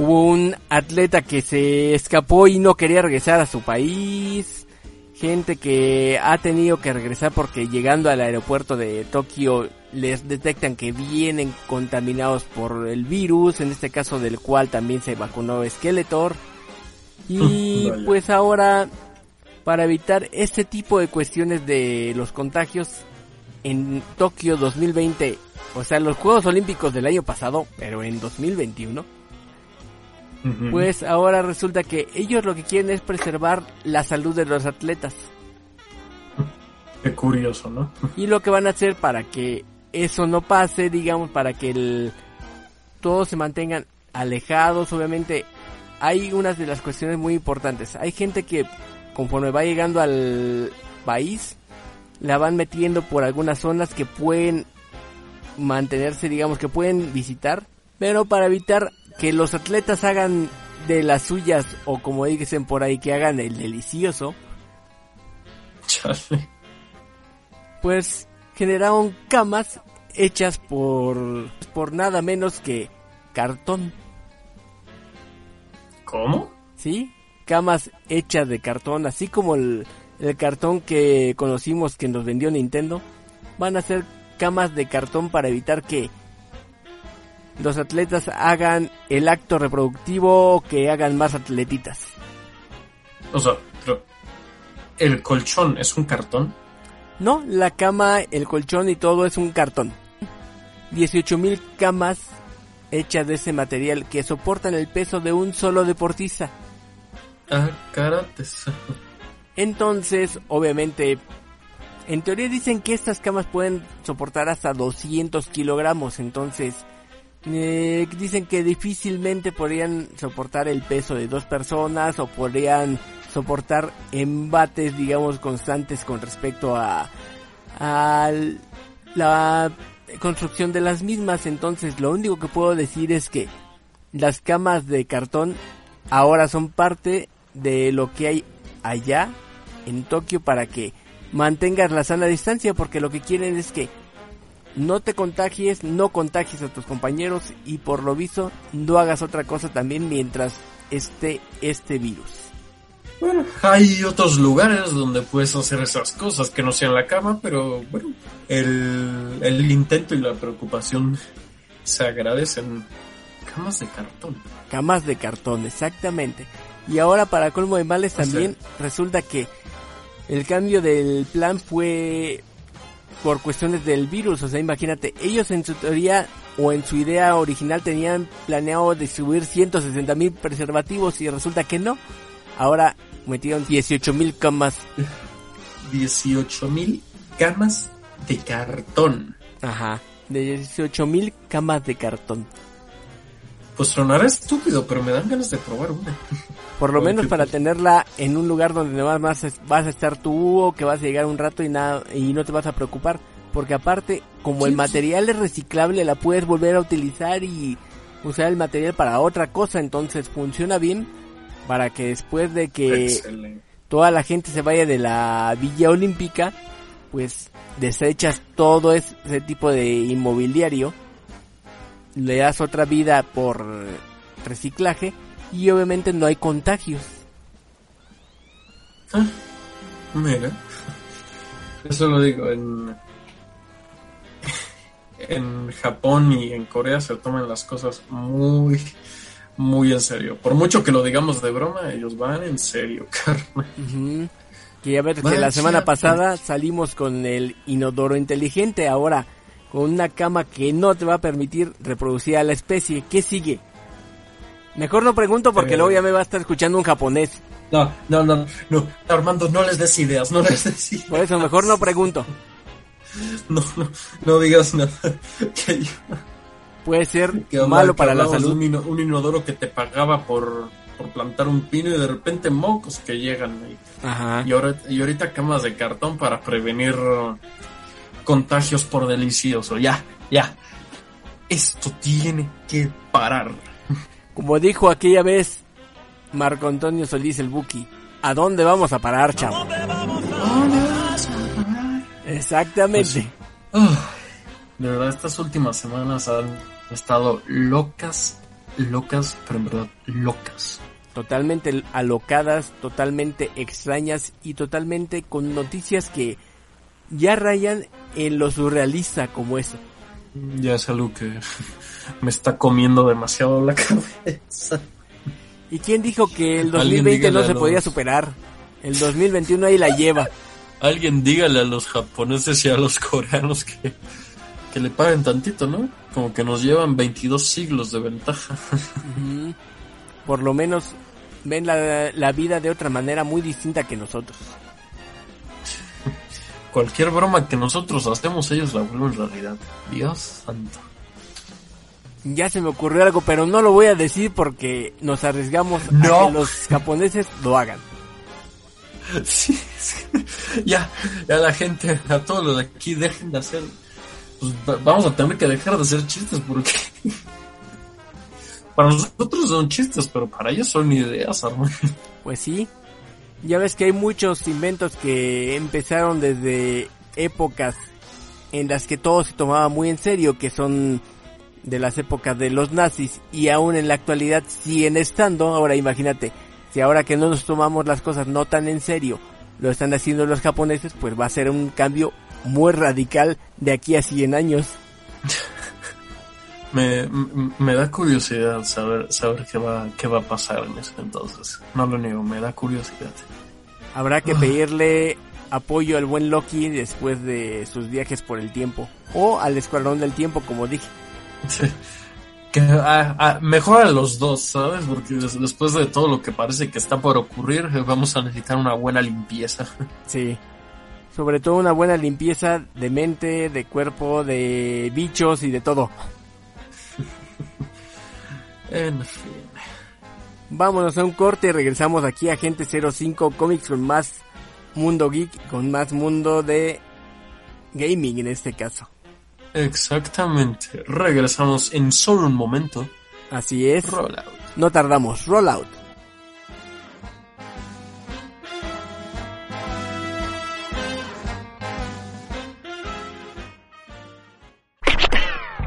[SPEAKER 2] hubo un atleta que se escapó y no quería regresar a su país, gente que ha tenido que regresar porque llegando al aeropuerto de Tokio les detectan que vienen contaminados por el virus, en este caso del cual también se vacunó Skeletor. Y
[SPEAKER 5] Vaya.
[SPEAKER 2] pues ahora, para evitar este tipo de cuestiones de los contagios, en Tokio 2020, o sea, los Juegos Olímpicos del año pasado, pero en 2021, Pues ahora resulta que ellos lo que quieren es preservar la salud de los atletas.
[SPEAKER 5] Qué curioso, ¿no?
[SPEAKER 2] Y lo que van a hacer para que eso no pase, digamos, para que el, todos se mantengan alejados, obviamente hay unas de las cuestiones muy importantes. Hay gente que conforme va llegando al país, la van metiendo por algunas zonas que pueden mantenerse, digamos, que pueden visitar, pero para evitar que los atletas hagan de las suyas o como dicen por ahí que hagan el delicioso,
[SPEAKER 5] Chale.
[SPEAKER 2] pues generaron camas hechas por por nada menos que cartón,
[SPEAKER 5] ¿Cómo?
[SPEAKER 2] ¿sí? Camas hechas de cartón, así como el, el cartón que conocimos que nos vendió Nintendo, van a ser camas de cartón para evitar que los atletas hagan el acto reproductivo que hagan más atletitas.
[SPEAKER 5] O sea, pero el colchón es un cartón.
[SPEAKER 2] No, la cama, el colchón y todo es un cartón. 18.000 camas hechas de ese material que soportan el peso de un solo deportista.
[SPEAKER 5] Ah, carates.
[SPEAKER 2] Entonces, obviamente, en teoría dicen que estas camas pueden soportar hasta 200 kilogramos. Entonces, eh, dicen que difícilmente podrían soportar el peso de dos personas o podrían soportar embates, digamos, constantes con respecto a, a la construcción de las mismas. Entonces, lo único que puedo decir es que las camas de cartón ahora son parte de lo que hay allá en Tokio para que mantengas la sana distancia porque lo que quieren es que no te contagies, no contagies a tus compañeros y por lo visto no hagas otra cosa también mientras esté este virus.
[SPEAKER 5] Bueno, hay otros lugares donde puedes hacer esas cosas que no sean la cama, pero bueno, el, el intento y la preocupación se agradecen. Camas de cartón.
[SPEAKER 2] Camas de cartón, exactamente. Y ahora para colmo de males también resulta que el cambio del plan fue por cuestiones del virus. O sea, imagínate, ellos en su teoría o en su idea original tenían planeado distribuir 160 mil preservativos y resulta que no. Ahora metieron 18 mil camas.
[SPEAKER 5] 18 mil camas de cartón.
[SPEAKER 2] Ajá, de 18 mil camas de cartón.
[SPEAKER 5] Pues sonará estúpido, pero me dan ganas de probar una.
[SPEAKER 2] Por lo menos para tenerla en un lugar donde no vas, vas a estar tú o que vas a llegar un rato y nada y no te vas a preocupar, porque aparte como el material es reciclable la puedes volver a utilizar y usar el material para otra cosa, entonces funciona bien para que después de que toda la gente se vaya de la Villa Olímpica, pues desechas todo ese tipo de inmobiliario, le das otra vida por reciclaje y obviamente no hay contagios.
[SPEAKER 5] Ah, mira. Eso lo digo, en, en Japón y en Corea se toman las cosas muy, muy en serio. Por mucho que lo digamos de broma, ellos van en serio, carne.
[SPEAKER 2] Que ya ves que la semana pasada salimos con el inodoro inteligente, ahora con una cama que no te va a permitir reproducir a la especie. ¿Qué sigue? Mejor no pregunto porque luego ya me va a estar escuchando un japonés.
[SPEAKER 5] No, no, no, no, Armando, no les des ideas, no les des ideas.
[SPEAKER 2] Por eso, mejor no pregunto.
[SPEAKER 5] No, no, no digas nada.
[SPEAKER 2] Puede ser malo para la salud.
[SPEAKER 5] Un, un, inodoro que te pagaba por, por plantar un pino y de repente mocos que llegan ahí.
[SPEAKER 2] Ajá.
[SPEAKER 5] Y, ahora, y ahorita camas de cartón para prevenir contagios por delicioso. Ya, ya. Esto tiene que parar.
[SPEAKER 2] Como dijo aquella vez Marco Antonio Solís el Buki, ¿a dónde vamos a parar, chavo? Exactamente.
[SPEAKER 5] Pues, uh, de verdad, estas últimas semanas han estado locas, locas, pero en verdad locas.
[SPEAKER 2] Totalmente alocadas, totalmente extrañas y totalmente con noticias que ya rayan en lo surrealista como eso.
[SPEAKER 5] Ya es algo que me está comiendo demasiado la cabeza.
[SPEAKER 2] ¿Y quién dijo que el 2020 no se podía superar? El 2021 ahí la lleva.
[SPEAKER 5] Alguien dígale a los japoneses y a los coreanos que, que le paguen tantito, ¿no? Como que nos llevan 22 siglos de ventaja.
[SPEAKER 2] Por lo menos ven la, la vida de otra manera muy distinta que nosotros.
[SPEAKER 5] Cualquier broma que nosotros hacemos, ellos la vuelven realidad. Dios santo.
[SPEAKER 2] Ya se me ocurrió algo, pero no lo voy a decir porque nos arriesgamos a que los japoneses lo hagan.
[SPEAKER 5] Sí, ya, ya la gente, a todos los de aquí dejen de hacer. Pues vamos a tener que dejar de hacer chistes porque. para nosotros son chistes, pero para ellos son ideas, hermano.
[SPEAKER 2] Pues sí. Ya ves que hay muchos inventos que empezaron desde épocas en las que todo se tomaba muy en serio, que son de las épocas de los nazis y aún en la actualidad siguen estando. Ahora imagínate, si ahora que no nos tomamos las cosas no tan en serio, lo están haciendo los japoneses, pues va a ser un cambio muy radical de aquí a 100 años.
[SPEAKER 5] Me, me, da curiosidad saber, saber qué va, qué va a pasar en ese entonces. No lo niego, me da curiosidad.
[SPEAKER 2] Habrá que pedirle apoyo al buen Loki después de sus viajes por el tiempo. O al Escuadrón del Tiempo, como dije.
[SPEAKER 5] Que ah, ah, mejor a los dos, ¿sabes? Porque des- después de todo lo que parece que está por ocurrir, eh, vamos a necesitar una buena limpieza.
[SPEAKER 2] Sí. Sobre todo una buena limpieza de mente, de cuerpo, de bichos y de todo.
[SPEAKER 5] En fin.
[SPEAKER 2] Vámonos a un corte y regresamos aquí a Gente 05 Comics con más mundo geek, con más mundo de gaming en este caso.
[SPEAKER 5] Exactamente. Regresamos en solo un momento.
[SPEAKER 2] Así es.
[SPEAKER 5] Rollout.
[SPEAKER 2] No tardamos. Rollout.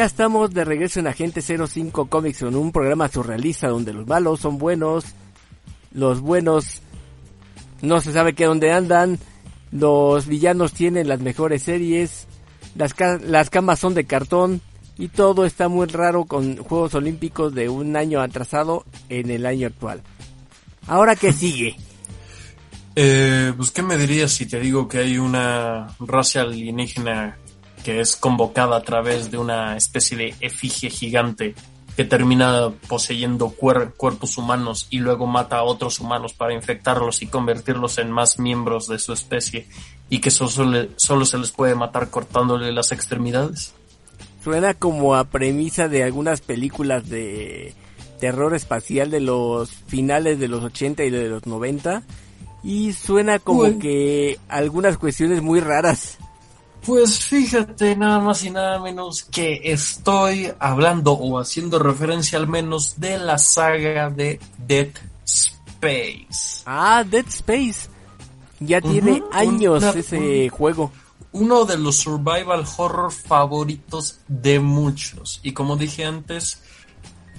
[SPEAKER 2] Ya estamos de regreso en Agente 05 Comics con un programa surrealista donde los malos son buenos, los buenos no se sabe qué dónde andan, los villanos tienen las mejores series, las, las camas son de cartón y todo está muy raro con Juegos Olímpicos de un año atrasado en el año actual. Ahora que sigue.
[SPEAKER 5] Eh, pues, ¿qué me dirías si te digo que hay una raza alienígena que es convocada a través de una especie de efigie gigante que termina poseyendo cuer- cuerpos humanos y luego mata a otros humanos para infectarlos y convertirlos en más miembros de su especie y que so- solo, solo se les puede matar cortándole las extremidades?
[SPEAKER 2] Suena como a premisa de algunas películas de terror espacial de los finales de los 80 y de los 90. Y suena como
[SPEAKER 5] Uy.
[SPEAKER 2] que algunas cuestiones muy raras.
[SPEAKER 5] Pues fíjate nada más y nada menos que estoy hablando o haciendo referencia al menos de la saga de Dead Space.
[SPEAKER 2] Ah, Dead Space. Ya tiene años
[SPEAKER 5] una-
[SPEAKER 2] ese juego.
[SPEAKER 5] Uno de los survival horror favoritos de muchos. Y como dije antes,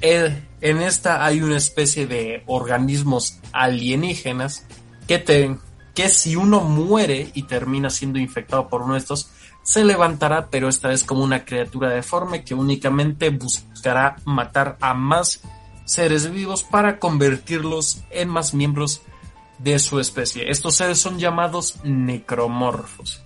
[SPEAKER 5] en esta hay una especie de organismos alienígenas que te que si uno muere y termina siendo infectado por uno de estos, se levantará, pero esta vez como una criatura deforme que únicamente buscará matar a más seres vivos para convertirlos en más miembros de su especie. Estos seres son llamados necromorfos.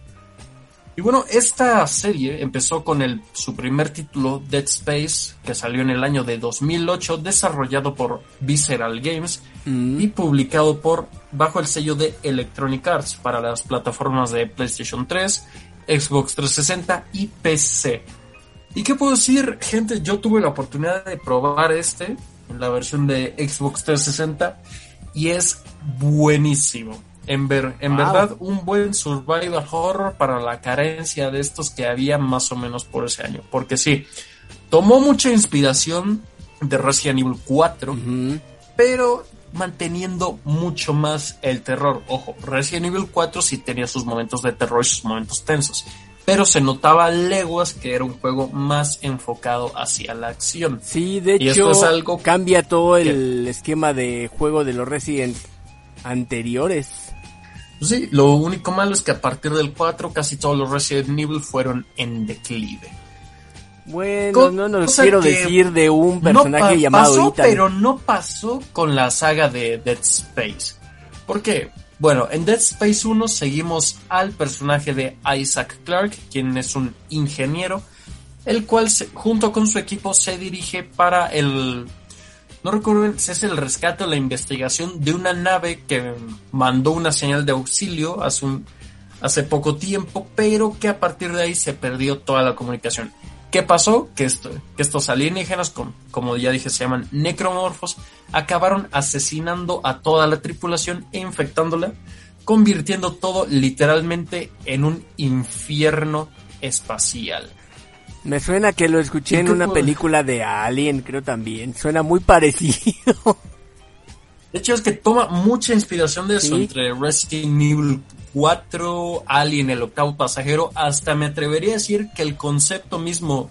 [SPEAKER 5] Y bueno, esta serie empezó con el, su primer título, Dead Space, que salió en el año de 2008, desarrollado por Visceral Games
[SPEAKER 2] Mm.
[SPEAKER 5] y publicado por bajo el sello de Electronic Arts para las plataformas de PlayStation 3, Xbox 360 y PC. ¿Y qué puedo decir, gente? Yo tuve la oportunidad de probar este en la versión de Xbox 360 y es buenísimo. En, ver, en
[SPEAKER 2] Wow.
[SPEAKER 5] verdad, un buen survival horror para la carencia de estos que había más o menos por ese año. Porque sí, tomó mucha inspiración de Resident Evil 4,
[SPEAKER 2] Ujú.
[SPEAKER 5] pero manteniendo mucho más el terror. Ojo, Resident Evil 4 sí tenía sus momentos de terror y sus momentos tensos, pero se notaba leguas que era un juego más enfocado hacia la acción.
[SPEAKER 2] Sí, de
[SPEAKER 5] Y
[SPEAKER 2] hecho,
[SPEAKER 5] esto es algo
[SPEAKER 2] cambia todo el esquema de juego de los Resident anteriores.
[SPEAKER 5] Pues Sí, lo único malo es que a partir del 4 casi todos los Resident Evil fueron en declive.
[SPEAKER 2] Bueno, no nos quiero decir de un personaje llamado
[SPEAKER 5] pasó,
[SPEAKER 2] Ethan.
[SPEAKER 5] pero no pasó con la saga de Dead Space. ¿Por qué? Bueno, en Dead Space 1 seguimos al personaje de Isaac Clarke, quien es un ingeniero, el cual se- junto con su equipo se dirige para el... No recuerdo si es el rescate o la investigación de una nave que mandó una señal de auxilio hace, un- hace poco tiempo, pero que a partir de ahí se perdió toda la comunicación. ¿Qué pasó? Que, esto- que estos alienígenas, com- como ya dije, se llaman necromorfos, acabaron asesinando a toda la tripulación e infectándola convirtiendo todo literalmente en un infierno espacial.
[SPEAKER 2] Me suena que lo escuché en una película de Alien, creo también. Suena muy parecido.
[SPEAKER 5] De hecho, es que toma mucha inspiración de eso entre Resident Evil 4, Alien, el octavo pasajero. Hasta me atrevería a decir que el concepto mismo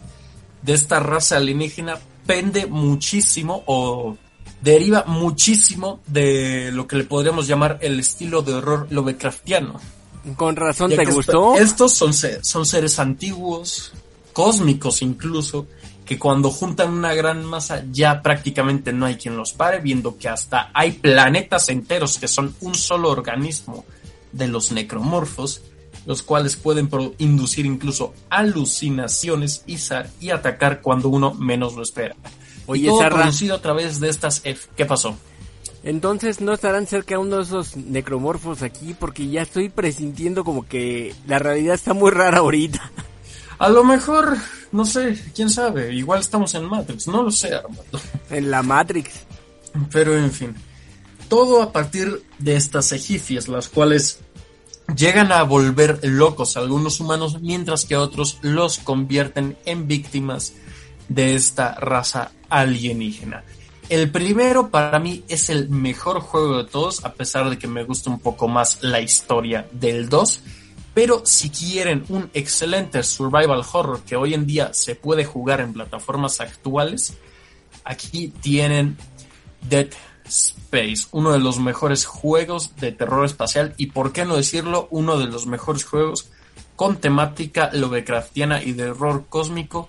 [SPEAKER 5] de esta raza alienígena pende muchísimo o deriva muchísimo de lo que le podríamos llamar el estilo de horror Lovecraftiano.
[SPEAKER 2] Con razón te gustó.
[SPEAKER 5] Estos son, son seres antiguos, cósmicos incluso, que cuando juntan una gran masa ya prácticamente no hay quien los pare, viendo que hasta hay planetas enteros que son un solo organismo de los necromorfos, los cuales pueden inducir incluso alucinaciones y, y atacar cuando uno menos lo espera. Oye, y todo producido a través de estas F. ¿Qué pasó?
[SPEAKER 2] Entonces no estarán cerca uno de esos necromorfos aquí porque ya estoy presintiendo como que la realidad está muy rara ahorita.
[SPEAKER 5] A lo mejor, no sé, quién sabe, igual estamos en Matrix, no lo sé, Armando.
[SPEAKER 2] En la Matrix.
[SPEAKER 5] Pero en fin, todo a partir de estas egifias, las cuales llegan a volver locos a algunos humanos, mientras que a otros los convierten en víctimas de esta raza alienígena. El primero para mí es el mejor juego de todos, a pesar de que me gusta un poco más la historia del 2 pero si quieren un excelente survival horror que hoy en día se puede jugar en plataformas actuales, aquí tienen Dead Space, uno de los mejores juegos de terror espacial y por qué no decirlo, uno de los mejores juegos con temática Lovecraftiana y de horror cósmico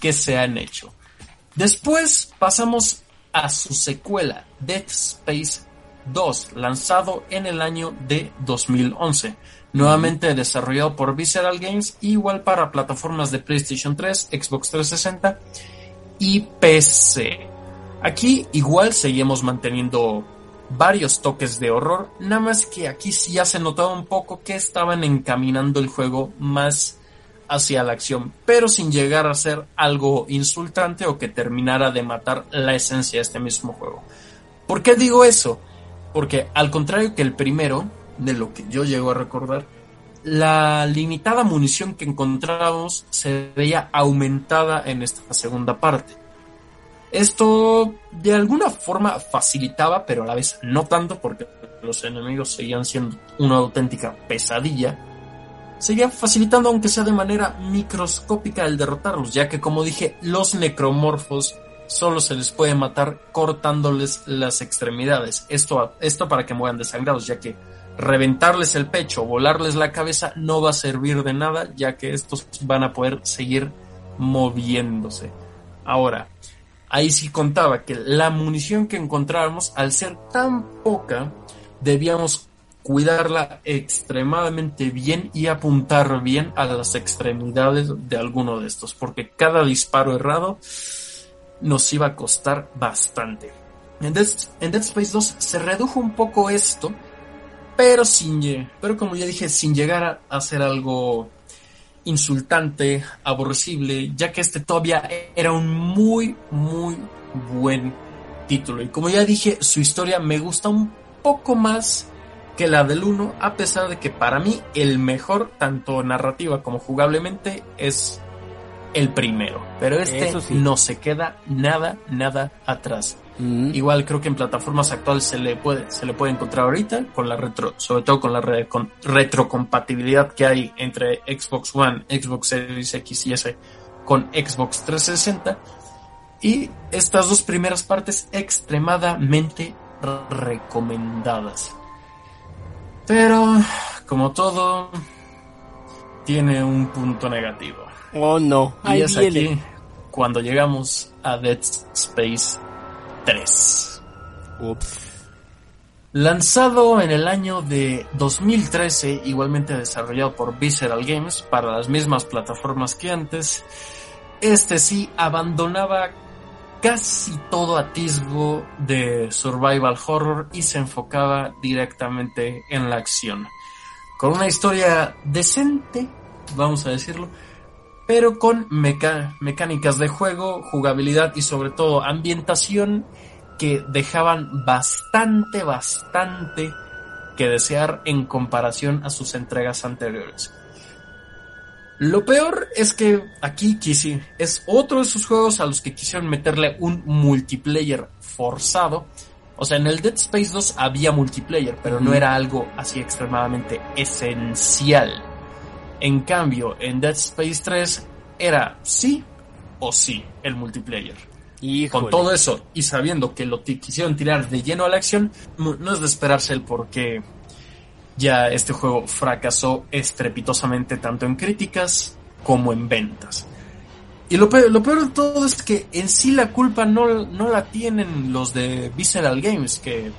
[SPEAKER 5] que se han hecho. Después pasamos a su secuela, Dead Space 2, lanzado en el año de 2011 nuevamente desarrollado por Visceral Games, igual para plataformas de PlayStation 3, Xbox 360 y PC. Aquí igual seguimos manteniendo varios toques de horror, nada más que aquí sí ya se notaba un poco que estaban encaminando el juego más hacia la acción, pero sin llegar a ser algo insultante o que terminara de matar la esencia de este mismo juego. ¿Por qué digo eso? Porque al contrario que el primero, de lo que yo llego a recordar, la limitada munición que encontrábamos se veía aumentada en esta segunda parte. Esto de alguna forma facilitaba, pero a la vez no tanto, porque los enemigos seguían siendo una auténtica pesadilla. Seguía facilitando, aunque sea de manera microscópica, el derrotarlos, ya que, como dije, los necromorfos solo se les puede matar cortándoles las extremidades. Esto, esto para que mueran desangrados, ya que reventarles el pecho, volarles la cabeza, no va a servir de nada, ya que estos van a poder seguir moviéndose. Ahora, ahí sí contaba que la munición que encontrábamos, al ser tan poca, debíamos cuidarla extremadamente bien y apuntar bien a las extremidades de alguno de estos, porque cada disparo errado nos iba a costar bastante. En Dead, en Dead Space 2 se redujo un poco esto, pero sin, pero como ya dije, sin llegar a, ser algo insultante, aborrecible, ya que este todavía era un muy, muy buen título. Y como ya dije, su historia me gusta un poco más que la del 1, a pesar de que para mí el mejor, tanto narrativa como jugablemente, es el primero. Pero este no se queda nada, nada atrás. Igual creo que en plataformas actuales se le puede, se le puede encontrar ahorita con la retro, sobre todo con la retrocompatibilidad que hay entre Xbox One, Xbox Series X y S con Xbox 360. Y estas dos primeras partes extremadamente recomendadas. Pero, como todo, tiene un punto negativo.
[SPEAKER 2] Oh no,
[SPEAKER 5] y es aquí cuando llegamos a Dead Space 3. Lanzado en el año de 2013, igualmente desarrollado por Visceral Games para las mismas plataformas que antes, este sí abandonaba casi todo atisbo de survival horror y se enfocaba directamente en la acción. Con una historia decente, vamos a decirlo, pero con mecánicas de juego, jugabilidad y sobre todo ambientación que dejaban bastante, bastante que desear en comparación a sus entregas anteriores. Lo peor es que aquí Kissy es otro de esos juegos a los que quisieron meterle un multiplayer forzado. O sea, en el Dead Space 2 había multiplayer, pero no era algo así extremadamente esencial. En cambio, en Dead Space 3 era sí o sí el multiplayer.
[SPEAKER 2] Híjole.
[SPEAKER 5] Con todo eso y sabiendo que lo quisieron tirar de lleno a la acción, no es de esperarse el por qué ya este juego fracasó estrepitosamente tanto en críticas como en ventas. Y lo peor, lo peor de todo es que en sí la culpa no, no la tienen los de Visceral Games, que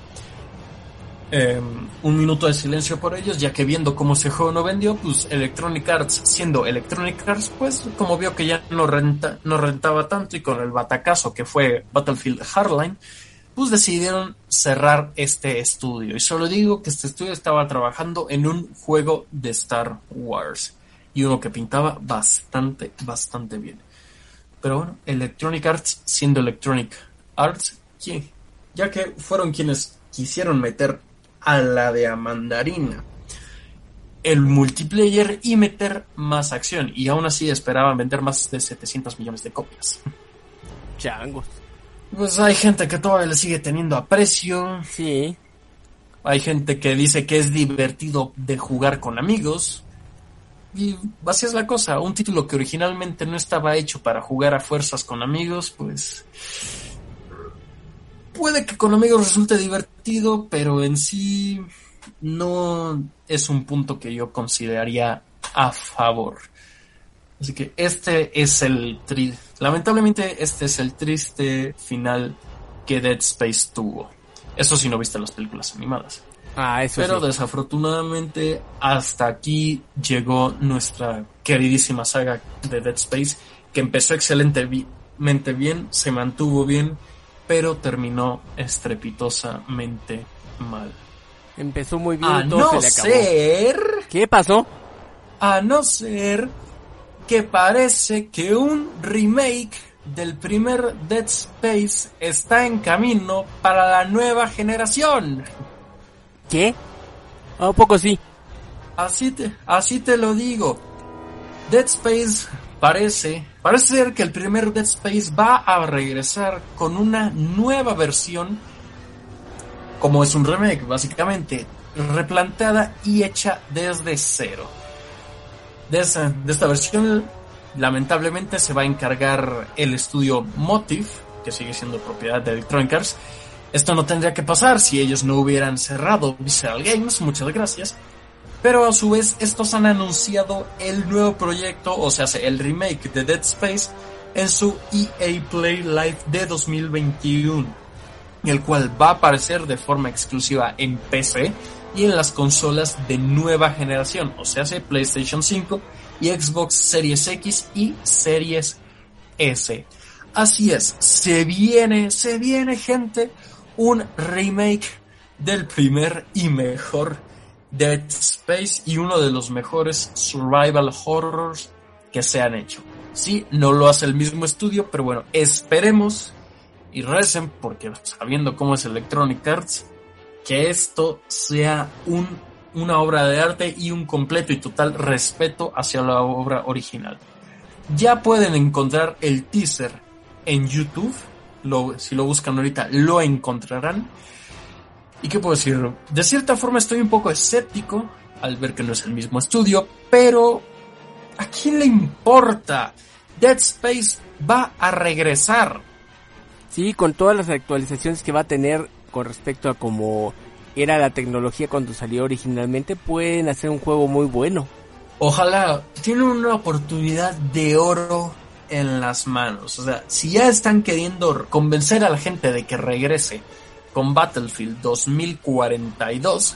[SPEAKER 5] eh, un minuto de silencio por ellos, ya que viendo cómo ese juego no vendió, pues Electronic Arts, siendo Electronic Arts, pues como vio que ya no, renta, no rentaba tanto y con el batacazo que fue Battlefield Hardline, pues decidieron cerrar este estudio. Y solo digo que este estudio estaba trabajando en un juego de Star Wars. Y uno que pintaba bastante, bastante bien. Pero bueno, Electronic Arts siendo Electronic Arts, ¿quién? ya que fueron quienes quisieron meter a la de a mandarina el multiplayer y meter más acción. Y aún así esperaban vender más de 700 millones de copias.
[SPEAKER 2] Changos.
[SPEAKER 5] Pues hay gente que todavía le sigue teniendo aprecio.
[SPEAKER 2] Sí.
[SPEAKER 5] Hay gente que dice que es divertido de jugar con amigos. Y así es la cosa. Un título que originalmente no estaba hecho para jugar a fuerzas con amigos, pues... Puede que con amigos resulte divertido, pero en sí no es un punto que yo consideraría a favor. Así que este es el tri lamentablemente este es el triste final que Dead Space tuvo. Eso si no viste las películas animadas.
[SPEAKER 2] Ah, eso
[SPEAKER 5] Pero
[SPEAKER 2] sí.
[SPEAKER 5] desafortunadamente hasta aquí llegó nuestra queridísima saga de Dead Space que empezó excelentemente bien, se mantuvo bien, pero terminó estrepitosamente mal.
[SPEAKER 2] Empezó muy bien
[SPEAKER 5] A
[SPEAKER 2] todo
[SPEAKER 5] no
[SPEAKER 2] se le acabó.
[SPEAKER 5] ser
[SPEAKER 2] ¿Qué pasó?
[SPEAKER 5] a no ser que parece que un remake del primer Dead Space está en camino para la nueva generación.
[SPEAKER 2] ¿Qué? ¿A poco sí?
[SPEAKER 5] Así te, así te lo digo. Dead Space parece, parece ser que el primer Dead Space va a regresar con una nueva versión, como es un remake, básicamente, replanteada y hecha desde cero. De, de esta versión, lamentablemente, se va a encargar el estudio Motive, que sigue siendo propiedad de Electronic Arts. Esto no tendría que pasar si ellos no hubieran cerrado Visceral Games, muchas gracias. Pero a su vez, estos han anunciado el nuevo proyecto, o sea, el remake de Dead Space, en su EA Play Live de 2021, el cual va a aparecer de forma exclusiva en PC y en las consolas de nueva generación, o sea, PlayStation 5 y Xbox Series X y Series S. Así es, se viene, se viene gente, un remake del primer y mejor Dead Space y uno de los mejores survival horrors que se han hecho. Sí, no lo hace el mismo estudio, pero bueno, esperemos y recen porque sabiendo cómo es Electronic Arts, que esto sea un, una obra de arte y un completo y total respeto hacia la obra original. Ya pueden encontrar el teaser en YouTube, lo, si lo buscan ahorita lo encontrarán. ¿Y qué puedo decir? De cierta forma estoy un poco escéptico al ver que no es el mismo estudio, pero ¿a quién le importa? Dead Space va a regresar.
[SPEAKER 2] Sí, con todas las actualizaciones que va a tener con respecto a cómo era la tecnología cuando salió originalmente, pueden hacer un juego muy bueno.
[SPEAKER 5] Ojalá, tienen una oportunidad de oro en las manos. O sea, si ya están queriendo convencer a la gente de que regrese con Battlefield 2042,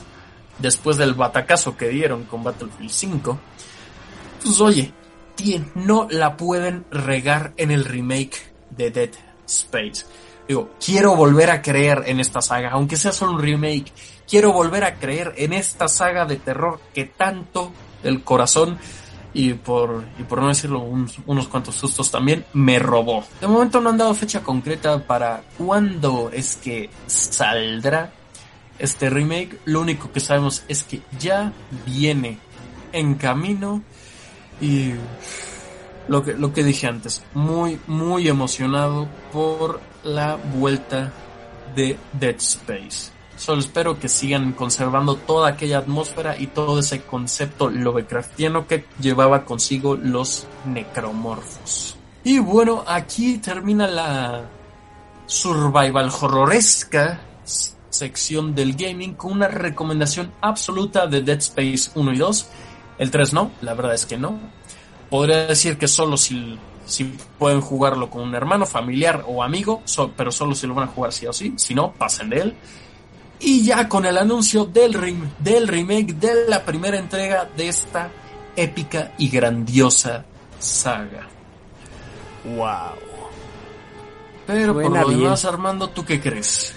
[SPEAKER 5] después del batacazo que dieron con Battlefield 5, pues oye, no la pueden regar en el remake de Dead Space. Digo, quiero volver a creer en esta saga, aunque sea solo un remake. Quiero volver a creer en esta saga de terror que tanto el corazón y por, y por no decirlo un, unos cuantos sustos también me robó. De momento no han dado fecha concreta para cuándo es que saldrá, este remake. Lo único que sabemos es que ya viene en camino y lo que, lo que dije antes, muy, muy emocionado por la vuelta de Dead Space. Solo espero que sigan conservando toda aquella atmósfera y todo ese concepto Lovecraftiano que llevaba consigo los necromorfos. Y bueno, aquí termina la survival horroresca sección del gaming con una recomendación absoluta de Dead Space 1 y 2. El 3 no, la verdad es que no. Podría decir que solo si, si pueden jugarlo con un hermano, familiar o amigo, pero solo si lo van a jugar sí o sí. Si no, pasen de él. Y ya con el anuncio del, del remake de la primera entrega de esta épica y grandiosa saga.
[SPEAKER 2] Wow.
[SPEAKER 5] Pero por lo demás, Armando, ¿tú qué crees?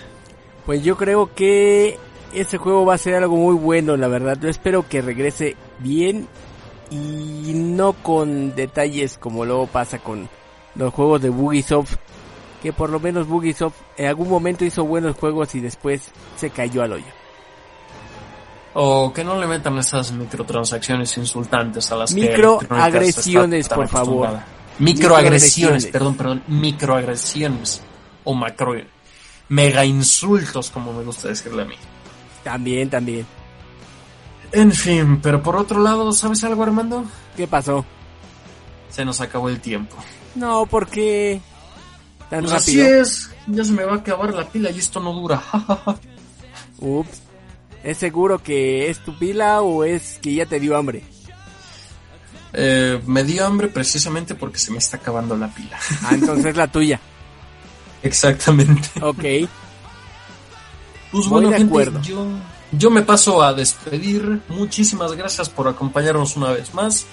[SPEAKER 2] Pues yo creo que ese juego va a ser algo muy bueno, la verdad. Yo espero que regrese bien y no con detalles como luego pasa con los juegos de Bugisoft que por lo menos Bugisoft en algún momento hizo buenos juegos y después se cayó al hoyo.
[SPEAKER 5] O que no le metan esas microtransacciones insultantes a las
[SPEAKER 2] microagresiones, por favor.
[SPEAKER 5] Microagresiones, perdón, perdón, microagresiones o macro mega insultos como me gusta decirle a mí.
[SPEAKER 2] También, también.
[SPEAKER 5] En fin, pero por otro lado, ¿sabes algo, Armando?
[SPEAKER 2] ¿Qué pasó?
[SPEAKER 5] Se nos acabó el tiempo.
[SPEAKER 2] No, porque
[SPEAKER 5] pues Así es, ya se me va a acabar la pila y esto no dura.
[SPEAKER 2] Ups. ¿Es seguro que es tu pila o es que ya te dio hambre?
[SPEAKER 5] Eh, me dio hambre precisamente porque se me está acabando la pila.
[SPEAKER 2] Ah, entonces es la tuya.
[SPEAKER 5] Exactamente.
[SPEAKER 2] Ok.
[SPEAKER 5] Pues bueno, de acuerdo. Yo, yo me paso a despedir. Muchísimas gracias por acompañarnos una vez más.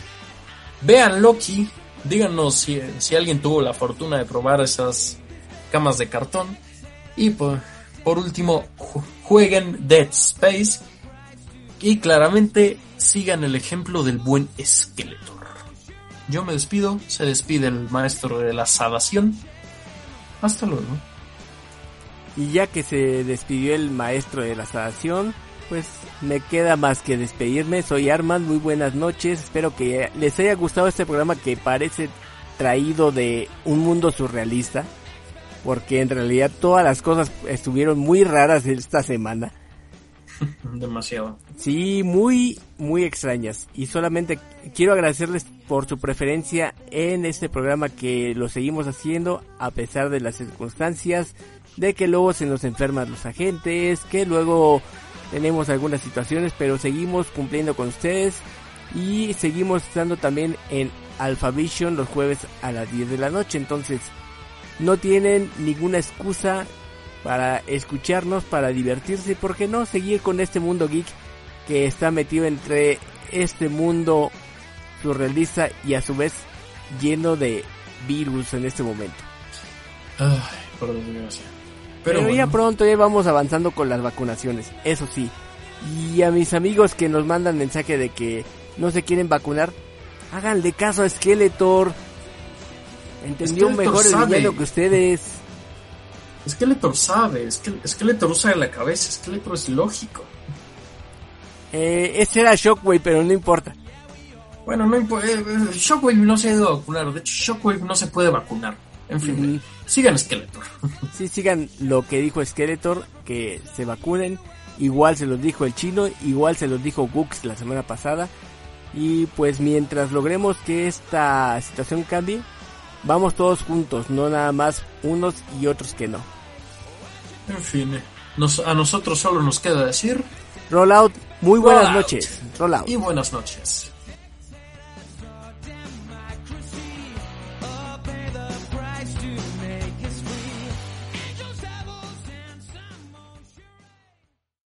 [SPEAKER 5] Vean Loki, Díganos si, si alguien tuvo la fortuna de probar esas camas de cartón. Y por, por último, jueguen Dead Space. Y claramente sigan el ejemplo del buen Skeletor. Yo me despido, se despide el maestro de la sadación. Hasta luego.
[SPEAKER 2] Y ya que se despidió el maestro de la sadación, pues me queda más que despedirme. Soy Arman, muy buenas noches. Espero que les haya gustado este programa que parece traído de un mundo surrealista. Porque en realidad todas las cosas estuvieron muy raras esta semana.
[SPEAKER 5] Demasiado.
[SPEAKER 2] Sí, muy, muy extrañas. Y solamente quiero agradecerles por su preferencia en este programa que lo seguimos haciendo a pesar de las circunstancias, de que luego se nos enferman los agentes, que luego tenemos algunas situaciones, pero seguimos cumpliendo con ustedes y seguimos estando también en Alpha Vision los jueves a las 10 de la noche. Entonces, no tienen ninguna excusa para escucharnos, para divertirse, ¿por qué no seguir con este mundo geek que está metido entre este mundo surrealista y a su vez lleno de virus en este momento?
[SPEAKER 5] Ay, por desgracia.
[SPEAKER 2] Pero, ya pronto ya vamos avanzando con las vacunaciones, eso sí. Y a mis amigos que nos mandan mensaje de que no se quieren vacunar, háganle caso a Skeletor. Entendió mejor el dinero que ustedes.
[SPEAKER 5] Skeletor sabe, Skeletor usa la cabeza, Skeletor es lógico.
[SPEAKER 2] Eh, ese era Shockwave, pero no importa.
[SPEAKER 5] Bueno, no importa. Eh, eh, Shockwave no se ha ido a vacunar. De hecho, Shockwave no se puede vacunar. En fin, sigan Skeletor.
[SPEAKER 2] Sí, sigan lo que dijo Skeletor, que se vacunen. Igual se los dijo el chino, igual se los dijo Gux la semana pasada. Y pues mientras logremos que esta situación cambie, vamos todos juntos, no nada más unos y otros que no.
[SPEAKER 5] En fin, a nosotros solo nos queda decir...
[SPEAKER 2] Rollout, muy buenas noches. Rollout.
[SPEAKER 5] Y buenas noches.